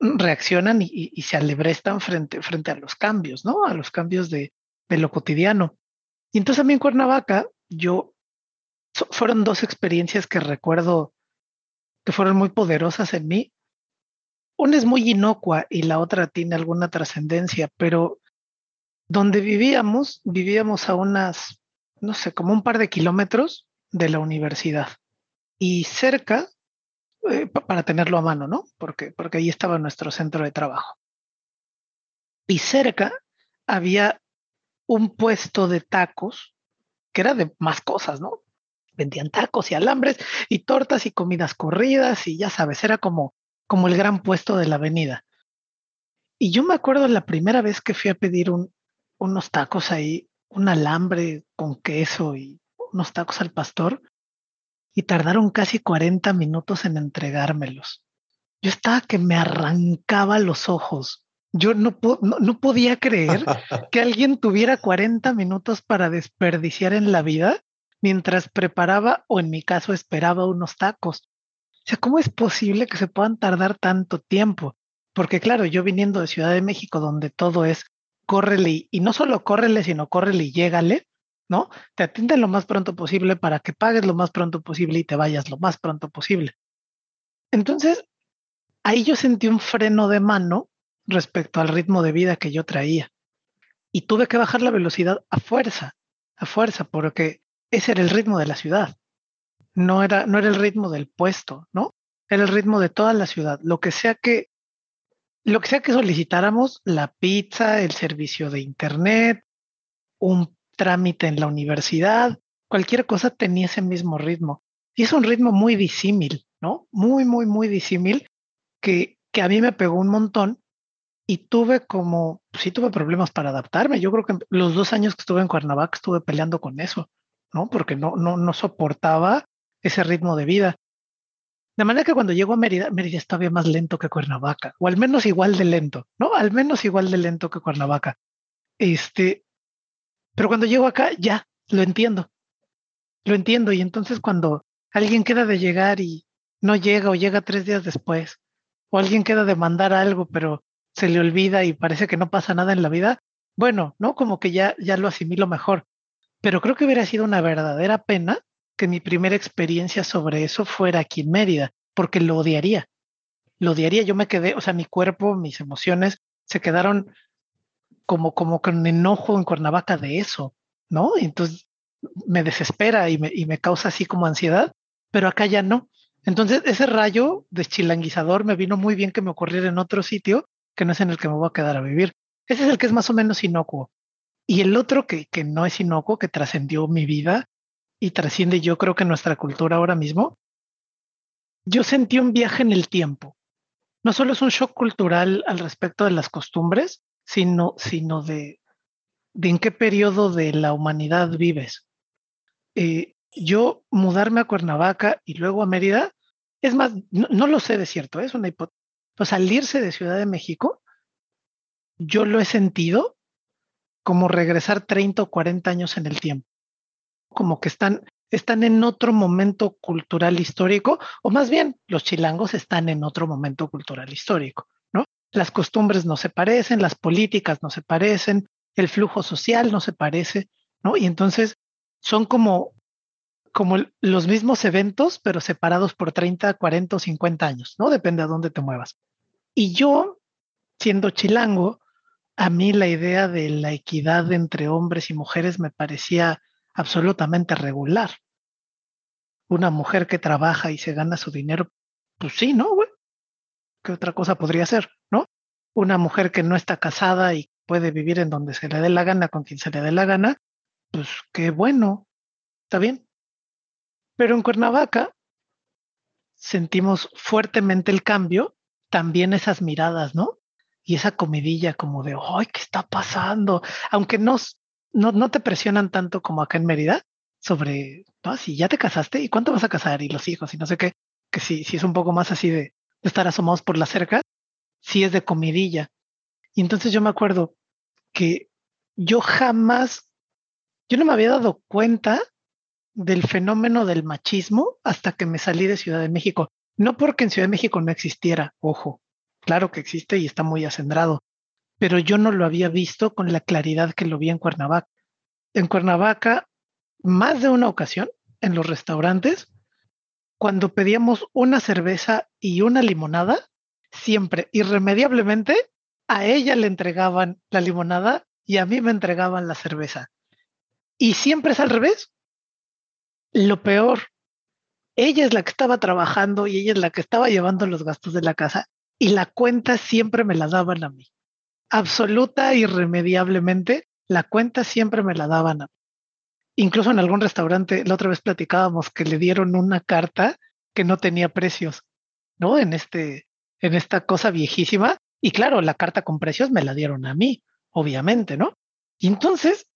reaccionan y, se alebrestan frente, frente a los cambios, ¿no? A los cambios de, de lo cotidiano. Y entonces a mí en Cuernavaca, yo, fueron dos experiencias que recuerdo que fueron muy poderosas en mí. Una es muy inocua y la otra tiene alguna trascendencia, pero donde vivíamos, vivíamos a unas no sé, como un par de kilómetros de la universidad. Y cerca, eh, para tenerlo a mano, ¿no? Porque, porque ahí estaba nuestro centro de trabajo. Y cerca había un puesto de tacos que era de más cosas, ¿no? Vendían tacos y alambres y tortas y comidas corridas y ya sabes, era como, como el gran puesto de la avenida. Y yo me acuerdo la primera vez que fui a pedir un, unos tacos ahí, un alambre con queso y unos tacos al pastor y tardaron casi 40 minutos en entregármelos. Yo estaba que me arrancaba los ojos. Yo no, no, podía creer que alguien tuviera 40 minutos para desperdiciar en la vida mientras preparaba o en mi caso esperaba unos tacos. O sea, ¿cómo es posible que se puedan tardar tanto tiempo? Porque claro, yo viniendo de Ciudad de México, donde todo es córrele y, no solo córrele, sino córrele y llégale, ¿no? Te atienden lo más pronto posible para que pagues lo más pronto posible y te vayas lo más pronto posible. Entonces, ahí yo sentí un freno de mano respecto al ritmo de vida que yo traía. Y tuve que bajar la velocidad a fuerza, a fuerza, porque ese era el ritmo de la ciudad. No era, no era el ritmo del puesto, ¿no? Era el ritmo de toda la ciudad. Lo que sea que lo que sea que solicitáramos, la pizza, el servicio de internet, un trámite en la universidad, cualquier cosa tenía ese mismo ritmo. Y es un ritmo muy disímil, ¿no? Muy, muy, muy disímil que, que a mí me pegó un montón y tuve como, sí tuve problemas para adaptarme. Yo creo que los dos años que estuve en Cuernavaca estuve peleando con eso, ¿no? Porque no, no, no soportaba ese ritmo de vida. De manera que cuando llego a Mérida, Mérida está bien más lento que Cuernavaca, o al menos igual de lento, ¿no? Al menos igual de lento que Cuernavaca. Este, pero cuando llego acá, ya, lo entiendo. Lo entiendo. Y entonces cuando alguien queda de llegar y no llega o llega tres días después, o alguien queda de mandar algo, pero se le olvida y parece que no pasa nada en la vida, bueno, ¿no? Como que ya, ya lo asimilo mejor. Pero creo que hubiera sido una verdadera pena que mi primera experiencia sobre eso fuera aquí en Mérida, porque lo odiaría. Lo odiaría. Yo me quedé, o sea, mi cuerpo, mis emociones se quedaron como, como con enojo en Cuernavaca de eso, ¿no? Entonces me desespera y me, y me causa así como ansiedad, pero acá ya no. Entonces, ese rayo deschilanguizador me vino muy bien que me ocurriera en otro sitio que no es en el que me voy a quedar a vivir. Ese es el que es más o menos inocuo. Y el otro que, que no es inocuo, que trascendió mi vida, y trasciende yo creo que nuestra cultura ahora mismo, yo sentí un viaje en el tiempo. No solo es un shock cultural al respecto de las costumbres, sino, sino de, de en qué periodo de la humanidad vives. Eh, yo mudarme a Cuernavaca y luego a Mérida, es más, no, lo sé de cierto, es una hipótesis. Pues salirse de Ciudad de México, yo lo he sentido como regresar 30 o 40 años en el tiempo como que están, están en otro momento cultural histórico, o más bien los chilangos están en otro momento cultural histórico, ¿no? Las costumbres no se parecen, las políticas no se parecen, el flujo social no se parece, ¿no? Y entonces son como, como los mismos eventos, pero separados por 30, 40 o 50 años, ¿no? Depende a dónde te muevas. Y yo, siendo chilango, a mí la idea de la equidad entre hombres y mujeres me parecía absolutamente regular. Una mujer que trabaja y se gana su dinero, pues sí, ¿no? Bueno, ¿qué otra cosa podría ser, no? Una mujer que no está casada y puede vivir en donde se le dé la gana, con quien se le dé la gana, pues qué bueno, está bien. Pero en Cuernavaca sentimos fuertemente el cambio, también esas miradas, ¿no? Y esa comidilla como de, ¡ay, qué está pasando! Aunque no, no, no te presionan tanto como acá en Mérida sobre, ¿no? Si ya te casaste, ¿y cuánto vas a casar? Y los hijos, y no sé qué, que si, si es un poco más así de, estar asomados por la cerca, si es de comidilla. Y entonces yo me acuerdo que yo jamás, yo no me había dado cuenta del fenómeno del machismo hasta que me salí de Ciudad de México. No porque en Ciudad de México no existiera, ojo, claro que existe y está muy acendrado, pero yo no lo había visto con la claridad que lo vi en Cuernavaca. En Cuernavaca, más de una ocasión, en los restaurantes, cuando pedíamos una cerveza y una limonada, siempre, irremediablemente, a ella le entregaban la limonada y a mí me entregaban la cerveza. Y siempre es al revés. Lo peor, ella es la que estaba trabajando y ella es la que estaba llevando los gastos de la casa y la cuenta siempre me la daban a mí. Absoluta, irremediablemente, la cuenta siempre me la daban a mí. Incluso en algún restaurante, la otra vez platicábamos que le dieron una carta que no tenía precios, ¿no? En este, en esta cosa viejísima. Y claro, la carta con precios me la dieron a mí, obviamente, ¿no? Y entonces,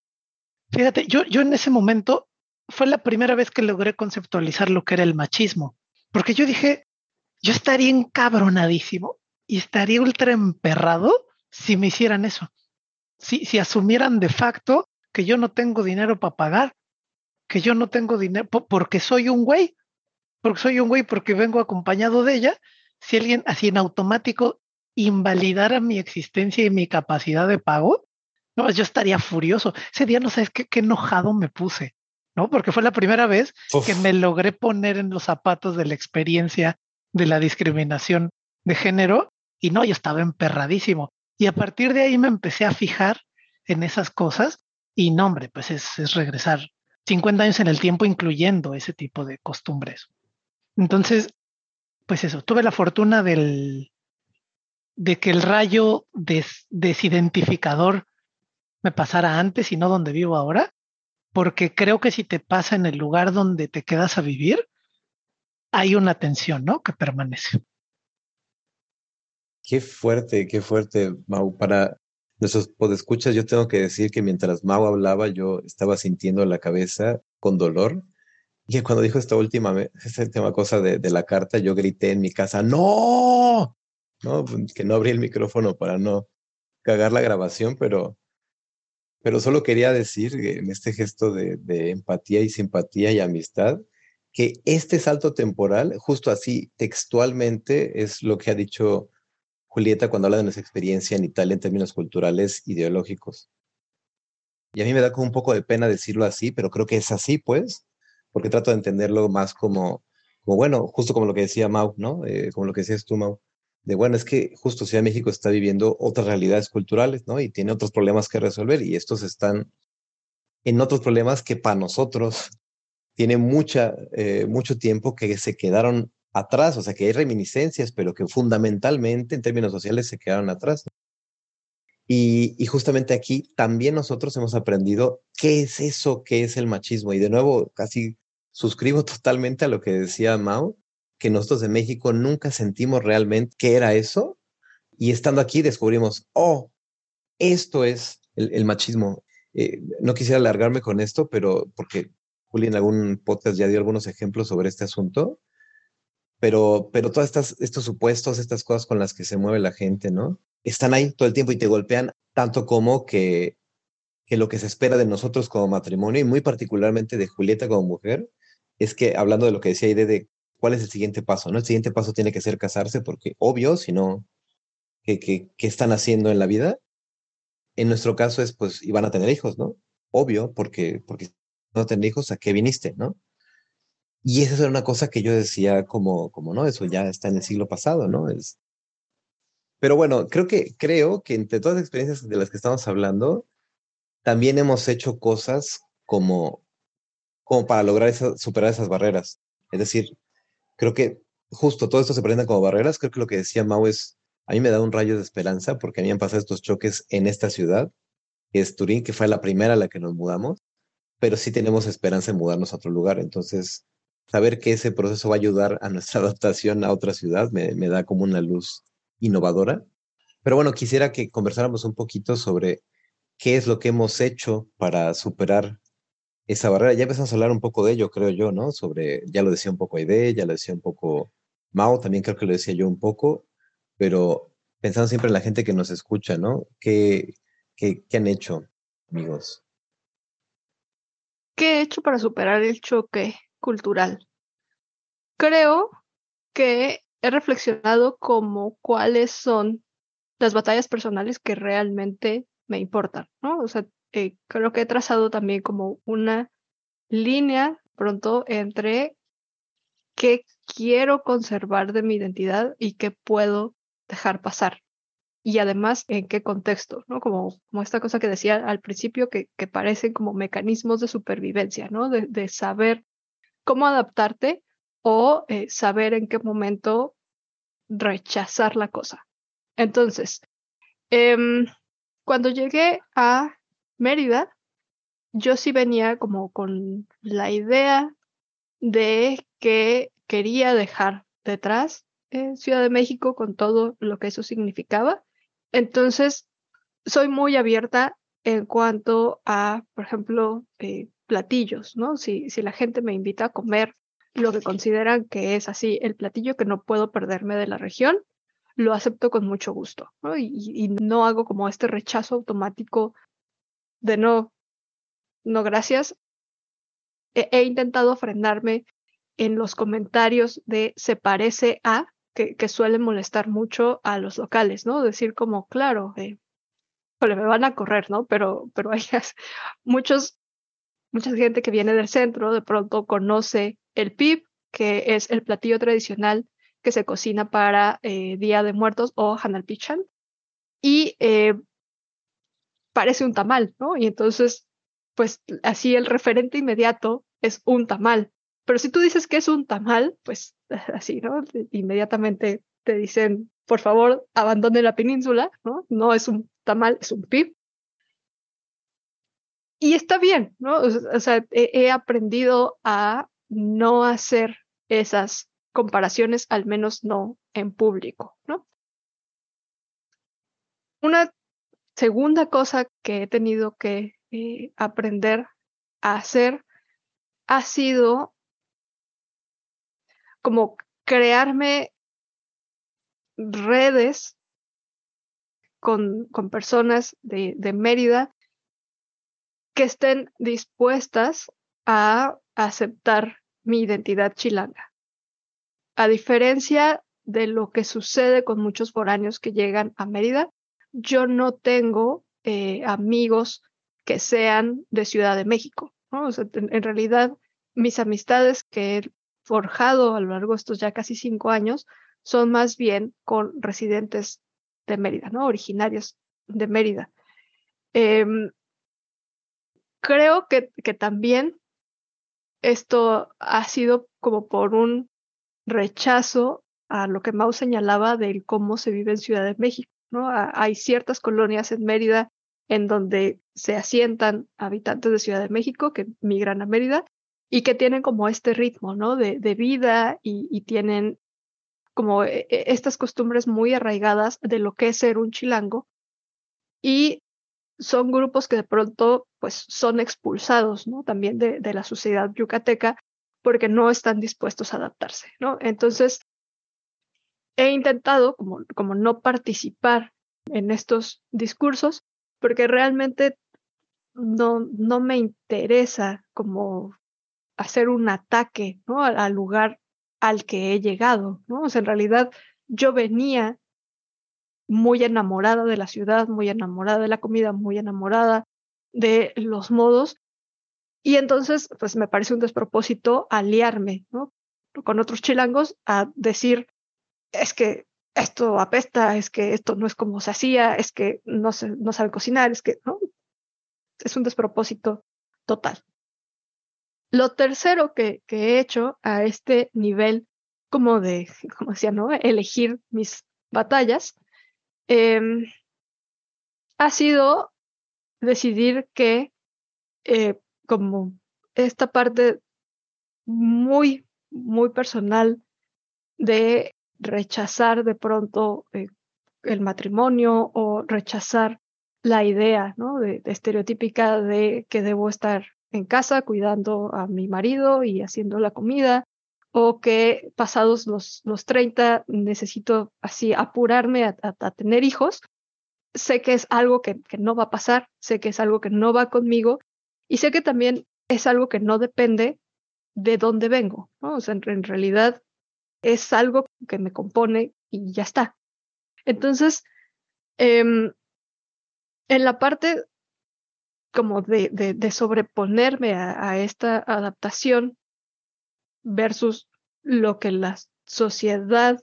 fíjate, yo, yo en ese momento fue la primera vez que logré conceptualizar lo que era el machismo, porque yo dije, yo estaría encabronadísimo y estaría ultra emperrado si me hicieran eso. Si, si asumieran de facto que yo no tengo dinero para pagar, que yo no tengo dinero porque soy un güey, porque soy un güey porque vengo acompañado de ella, si alguien así en automático invalidara mi existencia y mi capacidad de pago, no, yo estaría furioso. Ese día no sabes qué, qué enojado me puse. ¿no? Porque fue la primera vez que me logré poner en los zapatos de la experiencia de la discriminación de género y no, yo estaba emperradísimo. Y a partir de ahí me empecé a fijar en esas cosas y no, hombre, pues es, es regresar 50 años en el tiempo incluyendo ese tipo de costumbres. Entonces, pues eso, tuve la fortuna del, de que el rayo des, desidentificador me pasara antes y no donde vivo ahora porque creo que si te pasa en el lugar donde te quedas a vivir, hay una tensión, ¿no? Que permanece. Qué fuerte, qué fuerte, Mau. Para nuestros podescuchas, yo tengo que decir que mientras Mau hablaba, yo estaba sintiendo la cabeza con dolor. Y cuando dijo esta última, esta última cosa de, de la carta, yo grité en mi casa, ¡No! ¿no? Que no abrí el micrófono para no cagar la grabación, pero pero solo quería decir en este gesto de, empatía y simpatía y amistad que este salto temporal, justo así textualmente, es lo que ha dicho Julieta cuando habla de nuestra experiencia en Italia en términos culturales ideológicos. Y a mí me da como un poco de pena decirlo así, pero creo que es así, pues, porque trato de entenderlo más como, bueno, justo como lo que decía Mau, ¿no? Eh, como lo que decías tú, Mau de, bueno, es que justo Ciudad de México está viviendo otras realidades culturales, ¿no? Y tiene otros problemas que resolver y estos están en otros problemas que para nosotros tiene mucha, eh, mucho tiempo que se quedaron atrás, o sea, que hay reminiscencias, pero que fundamentalmente en términos sociales se quedaron atrás. Y, justamente aquí también nosotros hemos aprendido qué es eso, qué es el machismo. Y de nuevo, casi suscribo totalmente a lo que decía Mao, que nosotros de México nunca sentimos realmente qué era eso. Y estando aquí descubrimos, oh, esto es el, machismo. Eh, no quisiera alargarme con esto, pero porque Juli en algún podcast ya dio algunos ejemplos sobre este asunto. Pero, pero todos estos supuestos, estas cosas con las que se mueve la gente, ¿no? Están ahí todo el tiempo y te golpean tanto como que, que lo que se espera de nosotros como matrimonio y muy particularmente de Julieta como mujer, es que hablando de lo que decía Aide de cuál es el siguiente paso, ¿no? El siguiente paso tiene que ser casarse porque obvio, si no, ¿qué, qué, están haciendo en la vida? En nuestro caso es, pues, iban a tener hijos, ¿no? Obvio, porque, porque no tener hijos, ¿a qué viniste, no? Y esa era una cosa que yo decía como, como, no, eso ya está en el siglo pasado, ¿no? Es... Pero bueno, creo que, creo que entre todas las experiencias de las que estamos hablando, también hemos hecho cosas como, como para lograr superar esas barreras. Es decir, creo que justo todo esto se presenta como barreras. Creo que lo que decía Mau es, a mí me da un rayo de esperanza porque a mí me han pasado estos choques en esta ciudad, que es Turín, que fue la primera a la que nos mudamos, pero sí tenemos esperanza en mudarnos a otro lugar. Entonces, saber que ese proceso va a ayudar a nuestra adaptación a otra ciudad me, me da como una luz innovadora. Pero bueno, quisiera que conversáramos un poquito sobre qué es lo que hemos hecho para superar esa barrera. Ya empezamos a hablar un poco de ello, creo yo, ¿no? Sobre, ya lo decía un poco Aide, ya lo decía un poco Mao, también creo que lo decía yo un poco, pero pensando siempre en la gente que nos escucha, ¿no? ¿Qué, qué, qué han hecho, amigos? ¿Qué he hecho para superar el choque cultural? Creo que he reflexionado como cuáles son las batallas personales que realmente me importan, ¿no? O sea, eh, creo que he trazado también como una línea pronto entre qué quiero conservar de mi identidad y qué puedo dejar pasar. Y además, en qué contexto, ¿no? Como, como esta cosa que decía al principio, que, que parecen como mecanismos de supervivencia, ¿no? De, de saber cómo adaptarte o eh, saber en qué momento rechazar la cosa. Entonces, em, cuando llegué a Mérida, yo sí venía como con la idea de que quería dejar detrás en Ciudad de México con todo lo que eso significaba. Entonces, soy muy abierta en cuanto a, por ejemplo, eh, platillos, ¿no? Si, si la gente me invita a comer lo que consideran que es así el platillo que no puedo perderme de la región, lo acepto con mucho gusto, ¿no? Y, no hago como este rechazo automático de no, no gracias. He, intentado frenarme en los comentarios de se parece a, que, que suelen molestar mucho a los locales, ¿no? Decir como, claro, eh, me van a correr, ¿no? Pero, pero hay muchos, mucha gente que viene del centro de pronto conoce el PIB, que es el platillo tradicional que se cocina para eh, Día de Muertos o Hanalpichan. Y eh, parece un tamal, ¿no? Y entonces, pues así el referente inmediato es un tamal. Pero si tú dices que es un tamal, pues así, ¿no? Inmediatamente te dicen, por favor, abandone la península, ¿no? No es un tamal, es un pib. Y está bien, ¿no? O sea, he aprendido a no hacer esas comparaciones, al menos no en público, ¿no? Una segunda cosa que he tenido que eh, aprender a hacer ha sido como crearme redes con, con personas de, de Mérida que estén dispuestas a aceptar mi identidad chilanga. A diferencia de lo que sucede con muchos foráneos que llegan a Mérida, yo no tengo eh, amigos que sean de Ciudad de México. en, realidad, mis amistades que he forjado a lo largo de estos ya casi cinco años son más bien con residentes de Mérida, ¿no? originarios de Mérida. Em, creo que, que también esto ha sido como por un rechazo a lo que Mao señalaba del cómo se vive en Ciudad de México. ¿no? Hay ciertas colonias en Mérida en donde se asientan habitantes de Ciudad de México que migran a Mérida y que tienen como este ritmo ¿no? de, vida y, y, tienen como e, e, estas costumbres muy arraigadas de lo que es ser un chilango. Y son grupos que de pronto pues son expulsados, ¿no? También de, la sociedad yucateca porque no están dispuestos a adaptarse, ¿no? Entonces, he intentado como, no participar en estos discursos porque realmente no, no me interesa como hacer un ataque, al lugar al que he llegado, ¿no? O sea, en realidad yo venía muy enamorada de la ciudad, muy enamorada de la comida, muy enamorada de los modos. Y entonces, pues me parece un despropósito aliarme ¿no? con otros chilangos a decir, es que esto apesta, es que esto no es como se hacía, es que no, se, no sabe cocinar, es que ¿no? es un despropósito total. Lo tercero que, he hecho a este nivel como de, como decía, ¿no? Elegir mis batallas, em, ha sido decidir que eh, como esta parte muy, muy personal de rechazar de pronto eh, el matrimonio o rechazar la idea ¿no? de, estereotípica de que debo estar en casa cuidando a mi marido y haciendo la comida o que pasados los, los 30 necesito así apurarme a, tener hijos, sé que es algo que, que, no va a pasar, sé que es algo que no va conmigo y sé que también es algo que no depende de dónde vengo, ¿no? O sea, en, realidad es algo que me compone y ya está. Entonces, em, en la parte como de, de, sobreponerme a, esta adaptación versus lo que la sociedad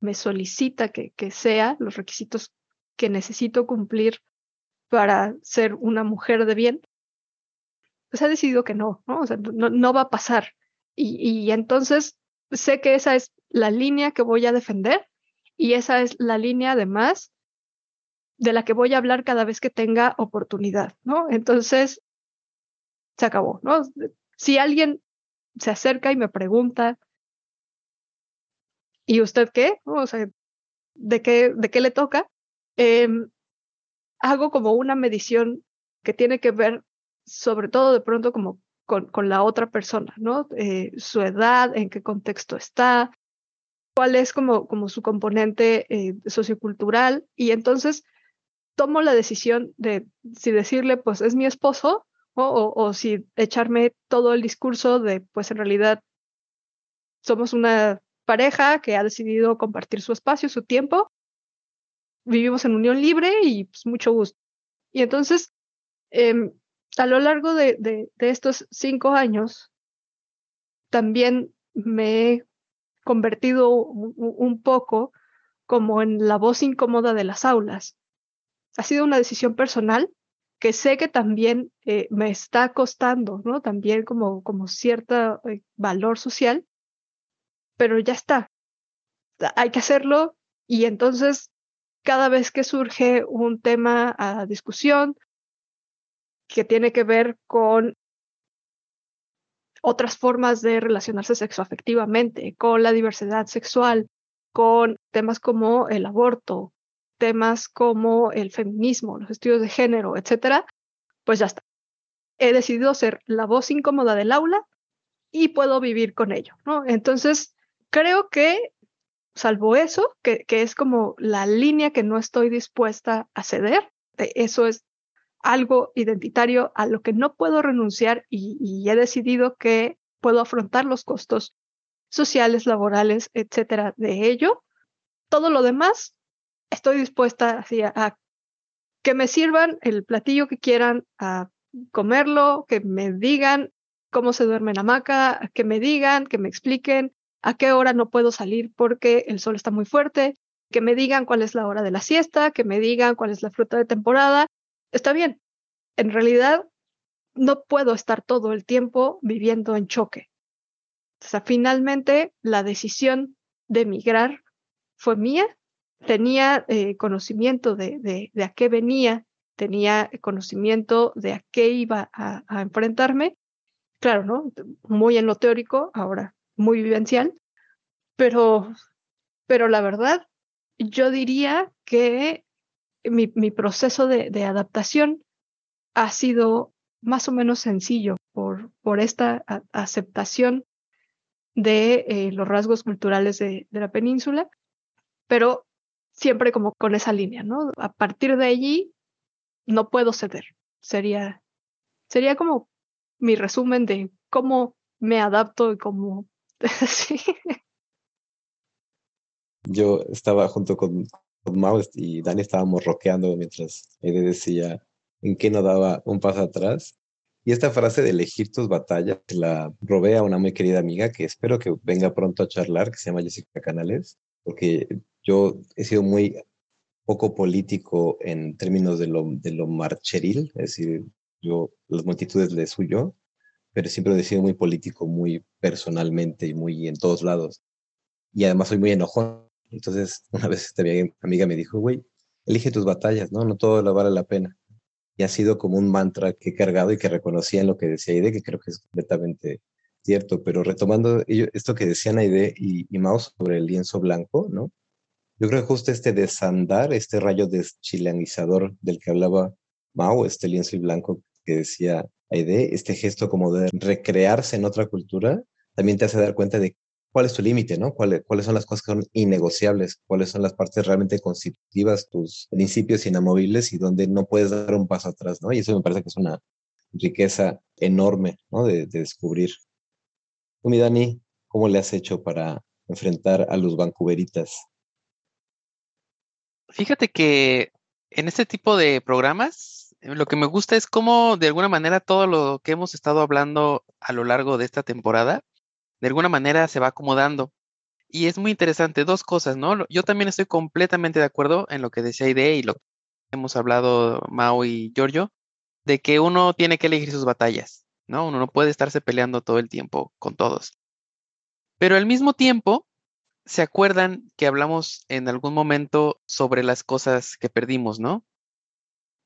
me solicita que, que sea, los requisitos que necesito cumplir para ser una mujer de bien, pues ha decidido que no, ¿no? No va a pasar. Y, y, entonces sé que esa es la línea que voy a defender y esa es la línea además de la que voy a hablar cada vez que tenga oportunidad, ¿no? Entonces, se acabó, ¿no? Si alguien se acerca y me pregunta, ¿y usted qué? O sea, ¿de qué, de qué le toca? Em, hago como una medición que tiene que ver sobre todo de pronto como con, con la otra persona, ¿no? Eh, su edad, en qué contexto está, cuál es como, como su componente eh, sociocultural y entonces tomo la decisión de si decirle, pues es mi esposo, o, o, si echarme todo el discurso de, pues en realidad somos una pareja que ha decidido compartir su espacio, su tiempo, vivimos en unión libre y pues mucho gusto. Y entonces, eh, a lo largo de, de, estos cinco años, también me he convertido un, poco como en la voz incómoda de las aulas. Ha sido una decisión personal que sé que también eh, me está costando, ¿no? También como, como cierto eh, valor social, pero ya está. Hay que hacerlo y entonces cada vez que surge un tema a discusión, que tiene que ver con otras formas de relacionarse sexoafectivamente, con la diversidad sexual, con temas como el aborto, temas como el feminismo, los estudios de género, etcétera, pues ya está. He decidido ser la voz incómoda del aula y puedo vivir con ello, ¿no? Entonces, creo que, salvo eso, que, que es como la línea que no estoy dispuesta a ceder, eso es algo identitario a lo que no puedo renunciar y, he decidido que puedo afrontar los costos sociales, laborales, etcétera, de ello. Todo lo demás, estoy dispuesta a, que me sirvan el platillo que quieran, a comerlo, que me digan cómo se duerme en hamaca, que me digan, que me expliquen a qué hora no puedo salir porque el sol está muy fuerte, que me digan cuál es la hora de la siesta, que me digan cuál es la fruta de temporada, está bien. En realidad, no puedo estar todo el tiempo viviendo en choque. O sea, finalmente la decisión de emigrar fue mía. Tenía eh, conocimiento de, de, a qué venía, tenía conocimiento de a qué iba a, enfrentarme. Claro, ¿no? Muy en lo teórico, ahora muy vivencial, pero, pero la verdad, yo diría que mi, mi proceso de, de, adaptación ha sido más o menos sencillo por, por esta aceptación de eh, los rasgos culturales de, de, la península, pero siempre como con esa línea, ¿no? A partir de allí no puedo ceder. Sería, sería como mi resumen de cómo me adapto y cómo... sí. Yo estaba junto con, con y Dani estábamos rockeando mientras Ede decía en qué no daba un paso atrás. Y esta frase de elegir tus batallas la robé a una muy querida amiga que espero que venga pronto a charlar, que se llama Jessica Canales, porque yo he sido muy poco político en términos de lo, de lo marcheril, es decir, yo las multitudes le suyo, pero siempre he sido muy político, muy personalmente y muy en todos lados. y además soy muy enojón. Entonces, una vez esta amiga me dijo, güey, elige tus batallas, ¿no? No todo lo vale la pena. Y ha sido como un mantra que he cargado y que reconocía en lo que decía Aide, que creo que es completamente cierto. Pero retomando esto que decían Aide y, y Mao sobre el lienzo blanco, ¿no? Yo creo que justo este desandar, este rayo deschilanguizador del que hablaba Mao, este lienzo blanco que decía Aide, este gesto como de recrearse en otra cultura, también te hace dar cuenta de cuál es tu límite, ¿no? ¿Cuáles, ¿Cuáles son las cosas que son innegociables? ¿Cuáles son las partes realmente constitutivas, tus principios inamovibles y donde no puedes dar un paso atrás, ¿no? Y eso me parece que es una riqueza enorme, ¿no? De, descubrir. Dani, ¿cómo le has hecho para enfrentar a los vancouveritas? Fíjate que en este tipo de programas, lo que me gusta es cómo de alguna manera todo lo que hemos estado hablando a lo largo de esta temporada de alguna manera se va acomodando. Y es muy interesante, dos cosas, ¿no? Yo también estoy completamente de acuerdo en lo que decía Ide y lo que hemos hablado Mao y Giorgio, de que uno tiene que elegir sus batallas, ¿no? Uno no puede estarse peleando todo el tiempo con todos. Pero al mismo tiempo, ¿se acuerdan que hablamos en algún momento sobre las cosas que perdimos, ¿no?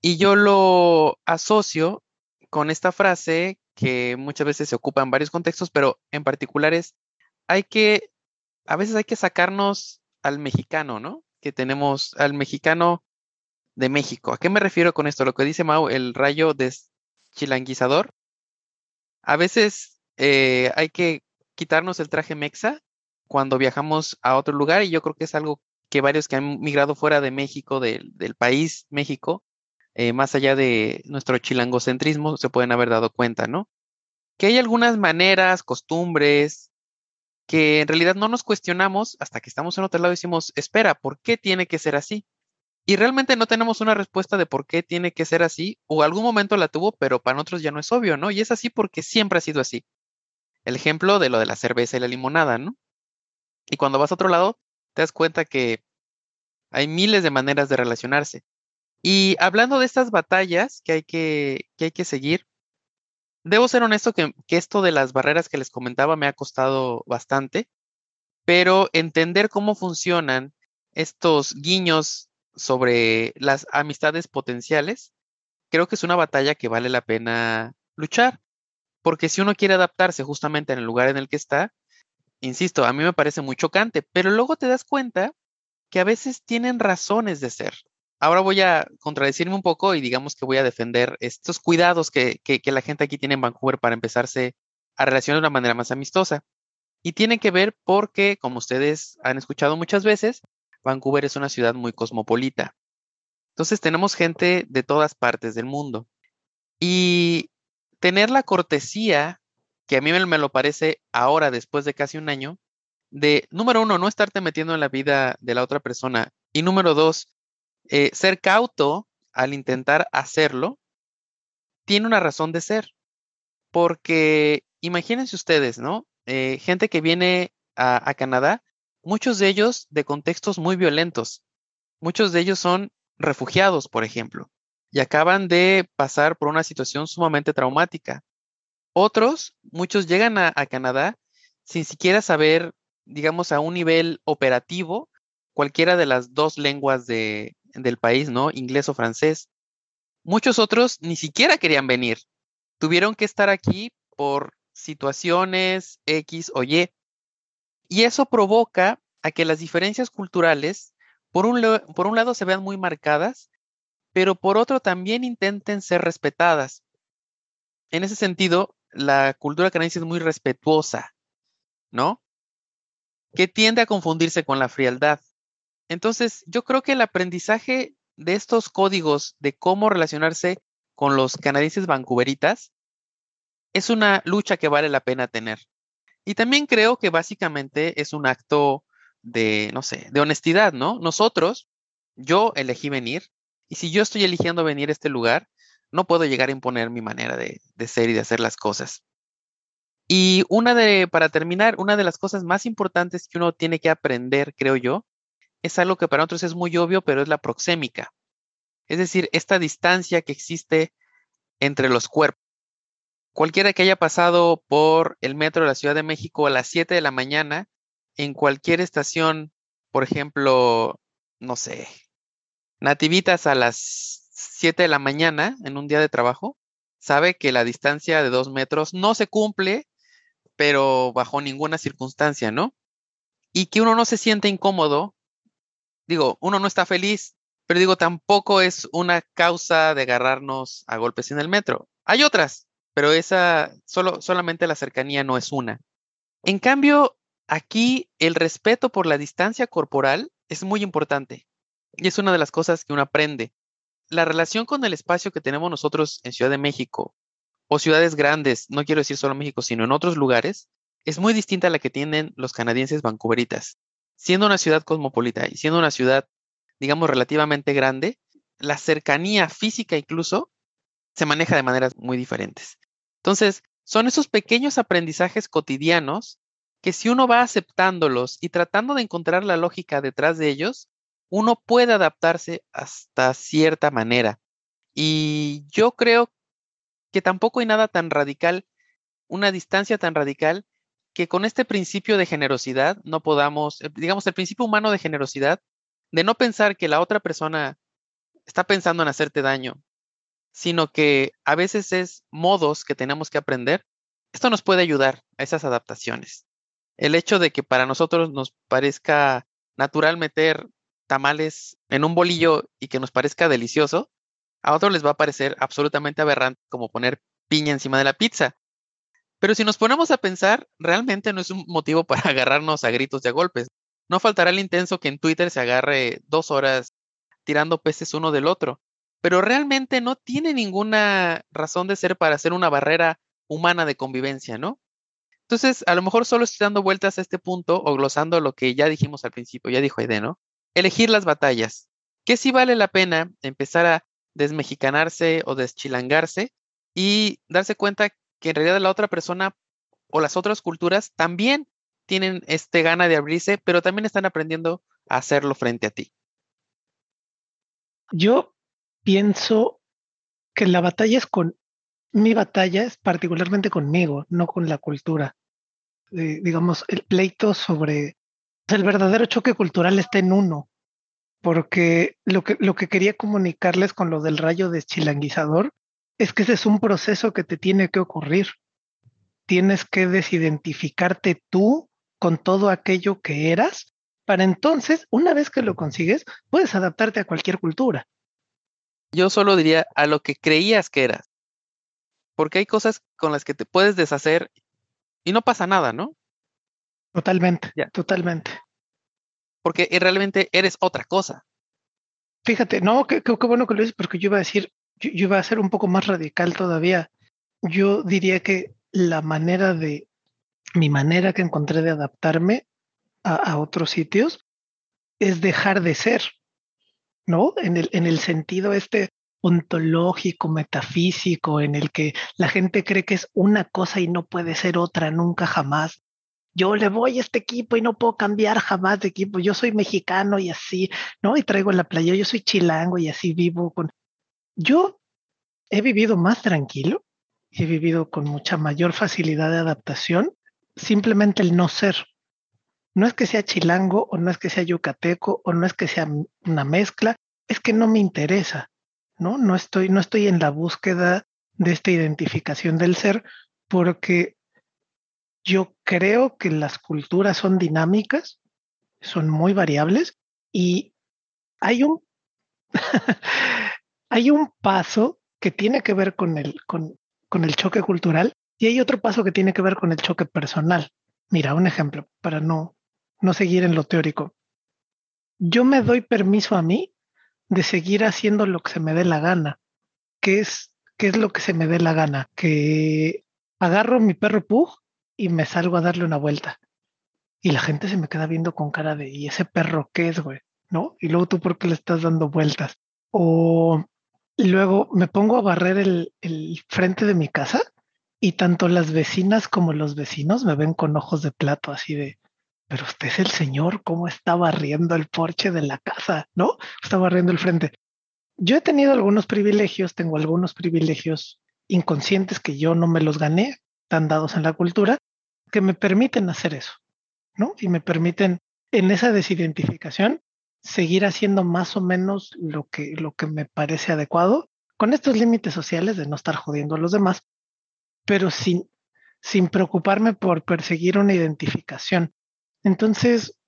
Y yo lo asocio con esta frase que muchas veces se ocupa en varios contextos, pero en particular es, hay que, a veces hay que sacarnos al mexicano, ¿no? Que tenemos al mexicano de México. ¿A qué me refiero con esto? Lo que dice Mau, el rayo chilanguizador. A veces eh, hay que quitarnos el traje mexa cuando viajamos a otro lugar y yo creo que es algo que varios que han migrado fuera de México, del país México, eh, más allá de nuestro chilangocentrismo, se pueden haber dado cuenta, ¿no? Que hay algunas maneras, costumbres, que en realidad no nos cuestionamos hasta que estamos en otro lado y decimos, espera, ¿por qué tiene que ser así? Y realmente no tenemos una respuesta de por qué tiene que ser así, o algún momento la tuvo, pero para nosotros ya no es obvio, ¿no? Y es así porque siempre ha sido así. El ejemplo de lo de la cerveza y la limonada, ¿no? Y cuando vas a otro lado, te das cuenta que hay miles de maneras de relacionarse. Y hablando de estas batallas que hay que, que, hay que seguir, debo ser honesto que, que esto de las barreras que les comentaba me ha costado bastante, pero entender cómo funcionan estos guiños sobre las amistades potenciales, creo que es una batalla que vale la pena luchar, porque si uno quiere adaptarse justamente en el lugar en el que está, insisto, a mí me parece muy chocante, pero luego te das cuenta que a veces tienen razones de ser ahora voy a contradecirme un poco y digamos que voy a defender estos cuidados que, la gente aquí tiene en Vancouver para empezarse a relacionar de una manera más amistosa. Y tiene que ver porque, como ustedes han escuchado muchas veces, Vancouver es una ciudad muy cosmopolita. Entonces tenemos gente de todas partes del mundo. Y tener la cortesía, que a mí me, lo parece ahora, después de casi un año, de, número uno, no estarte metiendo en la vida de la otra persona. Y número dos, eh, ser cauto al intentar hacerlo tiene una razón de ser. Porque imagínense ustedes, ¿no? Eh, gente que viene a Canadá, muchos de ellos de contextos muy violentos. Muchos de ellos son refugiados, por ejemplo, y acaban de pasar por una situación sumamente traumática. Otros, muchos llegan a, Canadá sin siquiera saber, digamos, a un nivel operativo, cualquiera de las dos lenguas de, del país, ¿no? Inglés o francés. Muchos otros ni siquiera querían venir. Tuvieron que estar aquí por situaciones X o Y. Y eso provoca a que las diferencias culturales, por un, por un lado, se vean muy marcadas, pero por otro también intenten ser respetadas. En ese sentido, la cultura canadiense es muy respetuosa, ¿no? Que tiende a confundirse con la frialdad. Entonces, yo creo que el aprendizaje de estos códigos de cómo relacionarse con los canadienses vancouveritas es una lucha que vale la pena tener. Y también creo que básicamente es un acto de, no sé, de honestidad, ¿no? Nosotros, yo elegí venir, y si yo estoy eligiendo venir a este lugar, no puedo llegar a imponer mi manera de, ser y de hacer las cosas. Y una de, para terminar, una de las cosas más importantes que uno tiene que aprender, creo yo, es algo que para nosotros es muy obvio, pero es la proxémica. Es decir, esta distancia que existe entre los cuerpos. Cualquiera que haya pasado por el metro de la Ciudad de México a las 7 de la mañana en cualquier estación, por ejemplo, no sé, nativitas a las 7 de la mañana en un día de trabajo, sabe que la distancia de dos metros no se cumple, pero bajo ninguna circunstancia, ¿no? Y que uno no se siente incómodo, digo, uno no está feliz, pero digo, tampoco es una causa de agarrarnos a golpes en el metro. Hay otras, pero esa, solo, solamente la cercanía no es una. En cambio, aquí el respeto por la distancia corporal es muy importante y es una de las cosas que uno aprende. La relación con el espacio que tenemos nosotros en Ciudad de México o ciudades grandes, no quiero decir solo México, sino en otros lugares, es muy distinta a la que tienen los canadienses vancouveritas. Siendo una ciudad cosmopolita y siendo una ciudad, digamos, relativamente grande, la cercanía física incluso se maneja de maneras muy diferentes. Entonces, son esos pequeños aprendizajes cotidianos que si uno va aceptándolos y tratando de encontrar la lógica detrás de ellos, uno puede adaptarse hasta cierta manera. Y yo creo que tampoco hay nada tan radical, una distancia tan radical, que con este principio de generosidad no podamos, eh, digamos, el principio humano de generosidad, de no pensar que la otra persona está pensando en hacerte daño, sino que a veces es modos que tenemos que aprender. Esto nos puede ayudar a esas adaptaciones. El hecho de que para nosotros nos parezca natural meter tamales en un bolillo y que nos parezca delicioso, a otros les va a parecer absolutamente aberrante como poner piña encima de la pizza. Pero si nos ponemos a pensar, realmente no es un motivo para agarrarnos a gritos y a golpes. No faltará el intenso que en Twitter se agarre dos horas tirando peces uno del otro, pero realmente no tiene ninguna razón de ser para hacer una barrera humana de convivencia, ¿no? Entonces, a lo mejor solo estoy dando vueltas a este punto o glosando lo que ya dijimos al principio, ya dijo Aide, ¿no? elegir las batallas. Que si vale la pena empezar a desmexicanarse o deschilangarse y darse cuenta que en realidad la otra persona o las otras culturas también tienen este gana de abrirse, pero también están aprendiendo a hacerlo frente a ti. Yo pienso que la batalla es con mi batalla es particularmente conmigo, no con la cultura. Eh, digamos, el pleito sobre el verdadero choque cultural está en uno, porque lo que, lo que quería comunicarles con lo del rayo deschilanguizador es que ese es un proceso que te tiene que ocurrir. Tienes que desidentificarte tú con todo aquello que eras, para entonces, una vez que lo consigues, puedes adaptarte a cualquier cultura. Yo solo diría a lo que creías que eras, porque hay cosas con las que te puedes deshacer y no pasa nada, ¿no? Totalmente, totalmente. Porque realmente eres otra cosa. Fíjate, no, qué, bueno que lo dices, porque yo iba a decir, yo, iba a ser un poco más radical todavía. Yo diría que la manera de, mi manera que encontré de adaptarme a, otros sitios es dejar de ser, ¿no? En el, en el sentido este ontológico, metafísico, en el que la gente cree que es una cosa y no puede ser otra nunca jamás yo le voy a este equipo y no puedo cambiar jamás de equipo, yo soy mexicano y así, ¿no? Y traigo la playa, yo soy chilango y así vivo con... Yo he vivido más tranquilo, he vivido con mucha mayor facilidad de adaptación, simplemente el no ser. No es que sea chilango o no es que sea yucateco o no es que sea una mezcla, es que no me interesa, ¿no? No estoy, no estoy en la búsqueda de esta identificación del ser porque yo creo que las culturas son dinámicas, son muy variables y hay un, hay un paso que tiene que ver con el, con, con el choque cultural y hay otro paso que tiene que ver con el choque personal. Mira, un ejemplo para no, no seguir en lo teórico. Yo me doy permiso a mí de seguir haciendo lo que se me dé la gana. ¿Qué es, es lo que se me dé la gana? Que agarro mi perro Pug y me salgo a darle una vuelta. Y la gente se me queda viendo con cara de, ¿y ese perro qué es, güey? ¿No? Y luego tú, ¿por qué le estás dando vueltas? O luego me pongo a barrer el, el frente de mi casa y tanto las vecinas como los vecinos me ven con ojos de plato, así de, pero usted es el señor, ¿cómo está barriendo el porche de la casa? ¿No? Está barriendo el frente. Yo he tenido algunos privilegios, tengo algunos privilegios inconscientes que yo no me los gané, están dados en la cultura, que me permiten hacer eso. ¿no? Y me permiten en esa desidentificación seguir haciendo más o menos lo que, lo que me parece adecuado, con estos límites sociales de no estar jodiendo a los demás, pero sin, sin preocuparme por perseguir una identificación. Entonces,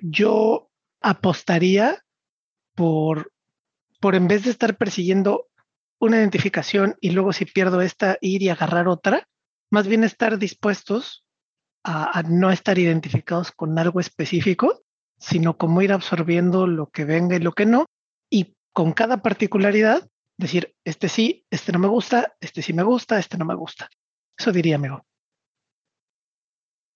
yo apostaría por, por en vez de estar persiguiendo una identificación y luego si pierdo esta, ir y agarrar otra, más bien estar dispuestos a, no estar identificados con algo específico, sino como ir absorbiendo lo que venga y lo que no, y con cada particularidad decir, este sí, este no me gusta, este sí me gusta, este no me gusta. Eso diría, amigo.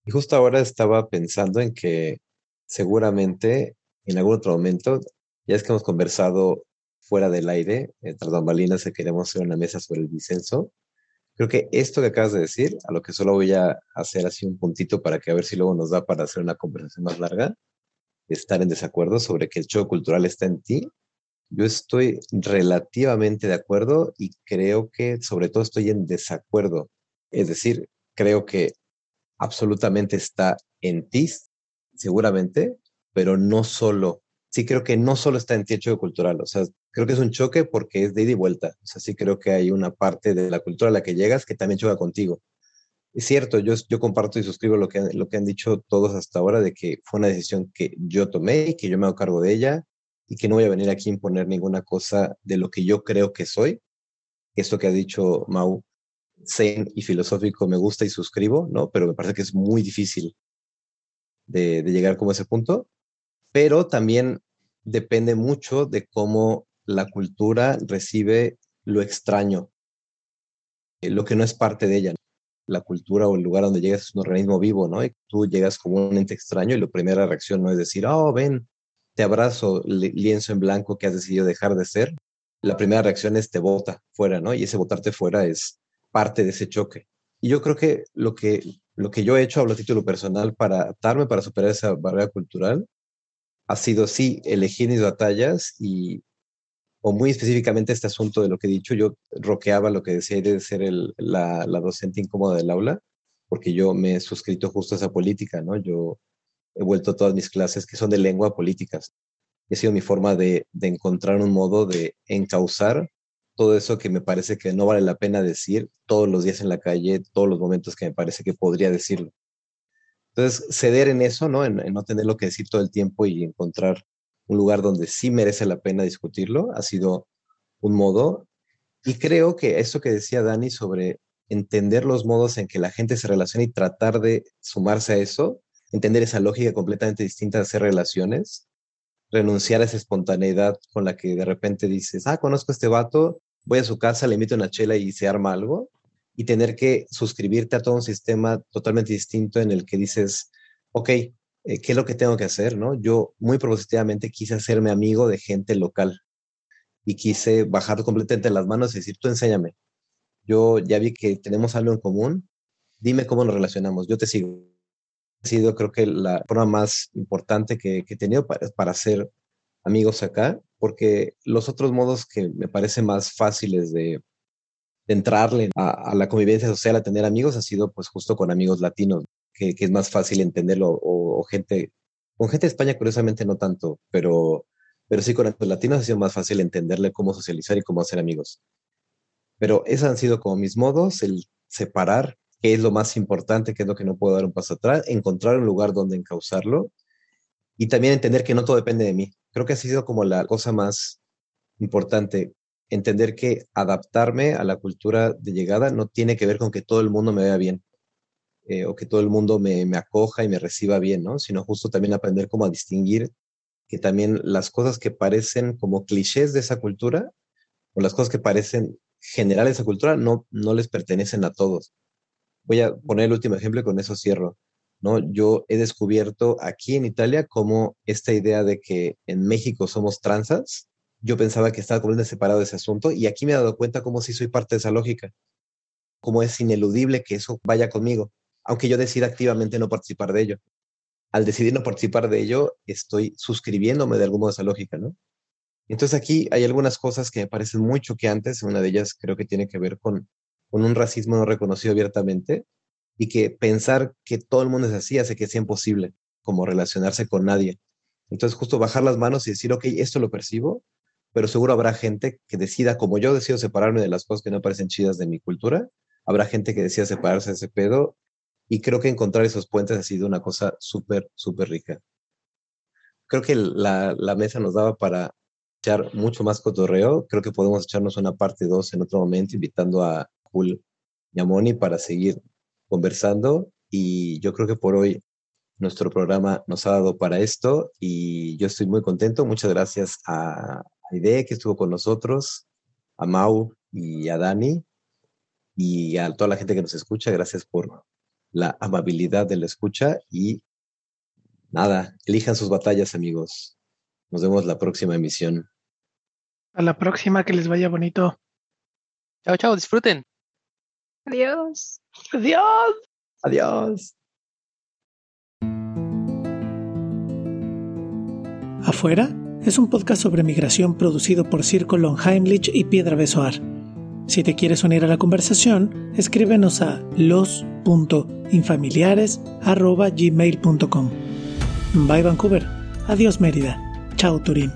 Y justo ahora estaba pensando en que seguramente en algún otro momento, ya es que hemos conversado fuera del aire, entre bambalinas, que queremos hacer una mesa sobre el disenso, Creo que esto que acabas de decir, a lo que solo voy a hacer así un puntito para que a ver si luego nos da para hacer una conversación más larga, estar en desacuerdo sobre que el show cultural está en ti. Yo estoy relativamente de acuerdo y creo que sobre todo estoy en desacuerdo. Es decir, creo que absolutamente está en ti, seguramente, pero no solo. Sí creo que no solo está en ti el show cultural. O sea, creo que es un choque porque es de ida y vuelta. O sea, sí creo que hay una parte de la cultura a la que llegas que también choca contigo. Es cierto, yo, yo comparto y suscribo lo que, lo que han dicho todos hasta ahora de que fue una decisión que yo tomé y que yo me hago cargo de ella y que no voy a venir aquí a imponer ninguna cosa de lo que yo creo que soy. Esto que ha dicho Mau, zen y filosófico, me gusta y suscribo, ¿no? Pero me parece que es muy difícil de, llegar como a ese punto. Pero también depende mucho de cómo la cultura recibe lo extraño, eh, lo que no es parte de ella. La cultura o el lugar donde llegas es un organismo vivo, ¿no? Y tú llegas como un ente extraño y la primera reacción no es decir, oh, ven, te abrazo, lienzo en blanco que has decidido dejar de ser. La primera reacción es te bota fuera, ¿no? Y ese botarte fuera es parte de ese choque. Y yo creo que lo que, lo que yo he hecho, hablo a título personal, para adaptarme, para superar esa barrera cultural, ha sido sí elegir mis batallas y o muy específicamente este asunto de lo que he dicho, yo roqueaba lo que decía de ser la, docente incómoda del aula, porque yo me he suscrito justo a esa política, ¿no? Yo he vuelto todas mis clases que son de lengua políticas. Ha sido mi forma de, de encontrar un modo de encauzar todo eso que me parece que no vale la pena decir todos los días en la calle, todos los momentos que me parece que podría decirlo. Entonces, ceder en eso, ¿no? En, en no tener lo que decir todo el tiempo y encontrar un lugar donde sí merece la pena discutirlo, ha sido un modo. Y creo que eso que decía Dani sobre entender los modos en que la gente se relaciona y tratar de sumarse a eso, entender esa lógica completamente distinta de hacer relaciones, renunciar a esa espontaneidad con la que de repente dices, ah, conozco a este vato, voy a su casa, le invito una chela y se arma algo, y tener que suscribirte a todo un sistema totalmente distinto en el que dices, ok, eh, qué es lo que tengo que hacer, ¿no? Yo muy propositivamente quise hacerme amigo de gente local y quise bajar completamente las manos y decir, tú enséñame. Yo ya vi que tenemos algo en común, dime cómo nos relacionamos, yo te sigo. Ha sido creo que la forma más importante que, he tenido para, para ser amigos acá, porque los otros modos que me parecen más fáciles de, entrarle a, la convivencia social, a tener amigos, ha sido pues justo con amigos latinos que, es más fácil entenderlo, o, gente, con gente de España curiosamente no tanto, pero, pero sí con los latinos ha sido más fácil entenderle cómo socializar y cómo hacer amigos. Pero esos han sido como mis modos, el separar qué es lo más importante, qué es lo que no puedo dar un paso atrás, encontrar un lugar donde encauzarlo y también entender que no todo depende de mí. Creo que ha sido como la cosa más importante, entender que adaptarme a la cultura de llegada no tiene que ver con que todo el mundo me vea bien. Eh, o que todo el mundo me, me, acoja y me reciba bien, ¿no? Sino justo también aprender cómo distinguir que también las cosas que parecen como clichés de esa cultura o las cosas que parecen generales de esa cultura no, no les pertenecen a todos. Voy a poner el último ejemplo y con eso cierro. ¿No? Yo he descubierto aquí en Italia como esta idea de que en México somos transas, yo pensaba que estaba completamente separado de ese asunto y aquí me he dado cuenta cómo sí soy parte de esa lógica, cómo es ineludible que eso vaya conmigo aunque yo decida activamente no participar de ello. Al decidir no participar de ello, estoy suscribiéndome de algún modo a esa lógica, ¿no? Entonces aquí hay algunas cosas que me parecen muy choqueantes. Una de ellas creo que tiene que ver con, con un racismo no reconocido abiertamente, y que pensar que todo el mundo es así hace que sea imposible como relacionarse con nadie. Entonces justo bajar las manos y decir, ok, esto lo percibo, pero seguro habrá gente que decida, como yo decido separarme de las cosas que no parecen chidas de mi cultura, habrá gente que decida separarse de ese pedo y creo que encontrar esos puentes ha sido una cosa súper, súper rica. Creo que la, la, mesa nos daba para echar mucho más cotorreo. Creo que podemos echarnos una parte 2 en otro momento, invitando a Jul Yamoni para seguir conversando. Y yo creo que por hoy nuestro programa nos ha dado para esto y yo estoy muy contento. Muchas gracias a Aide que estuvo con nosotros, a Mau y a Dani y a toda la gente que nos escucha. Gracias por la amabilidad de la escucha y nada, elijan sus batallas amigos. Nos vemos la próxima emisión. A la próxima, que les vaya bonito. Chao, chao, disfruten. Adiós. Adiós. Adiós. Afuera es un podcast sobre migración producido por Circo Longheimlich y Piedra Besoar. Si te quieres unir a la conversación, escríbenos a los.infamiliares.gmail.com. Bye Vancouver. Adiós Mérida. Chao Turín.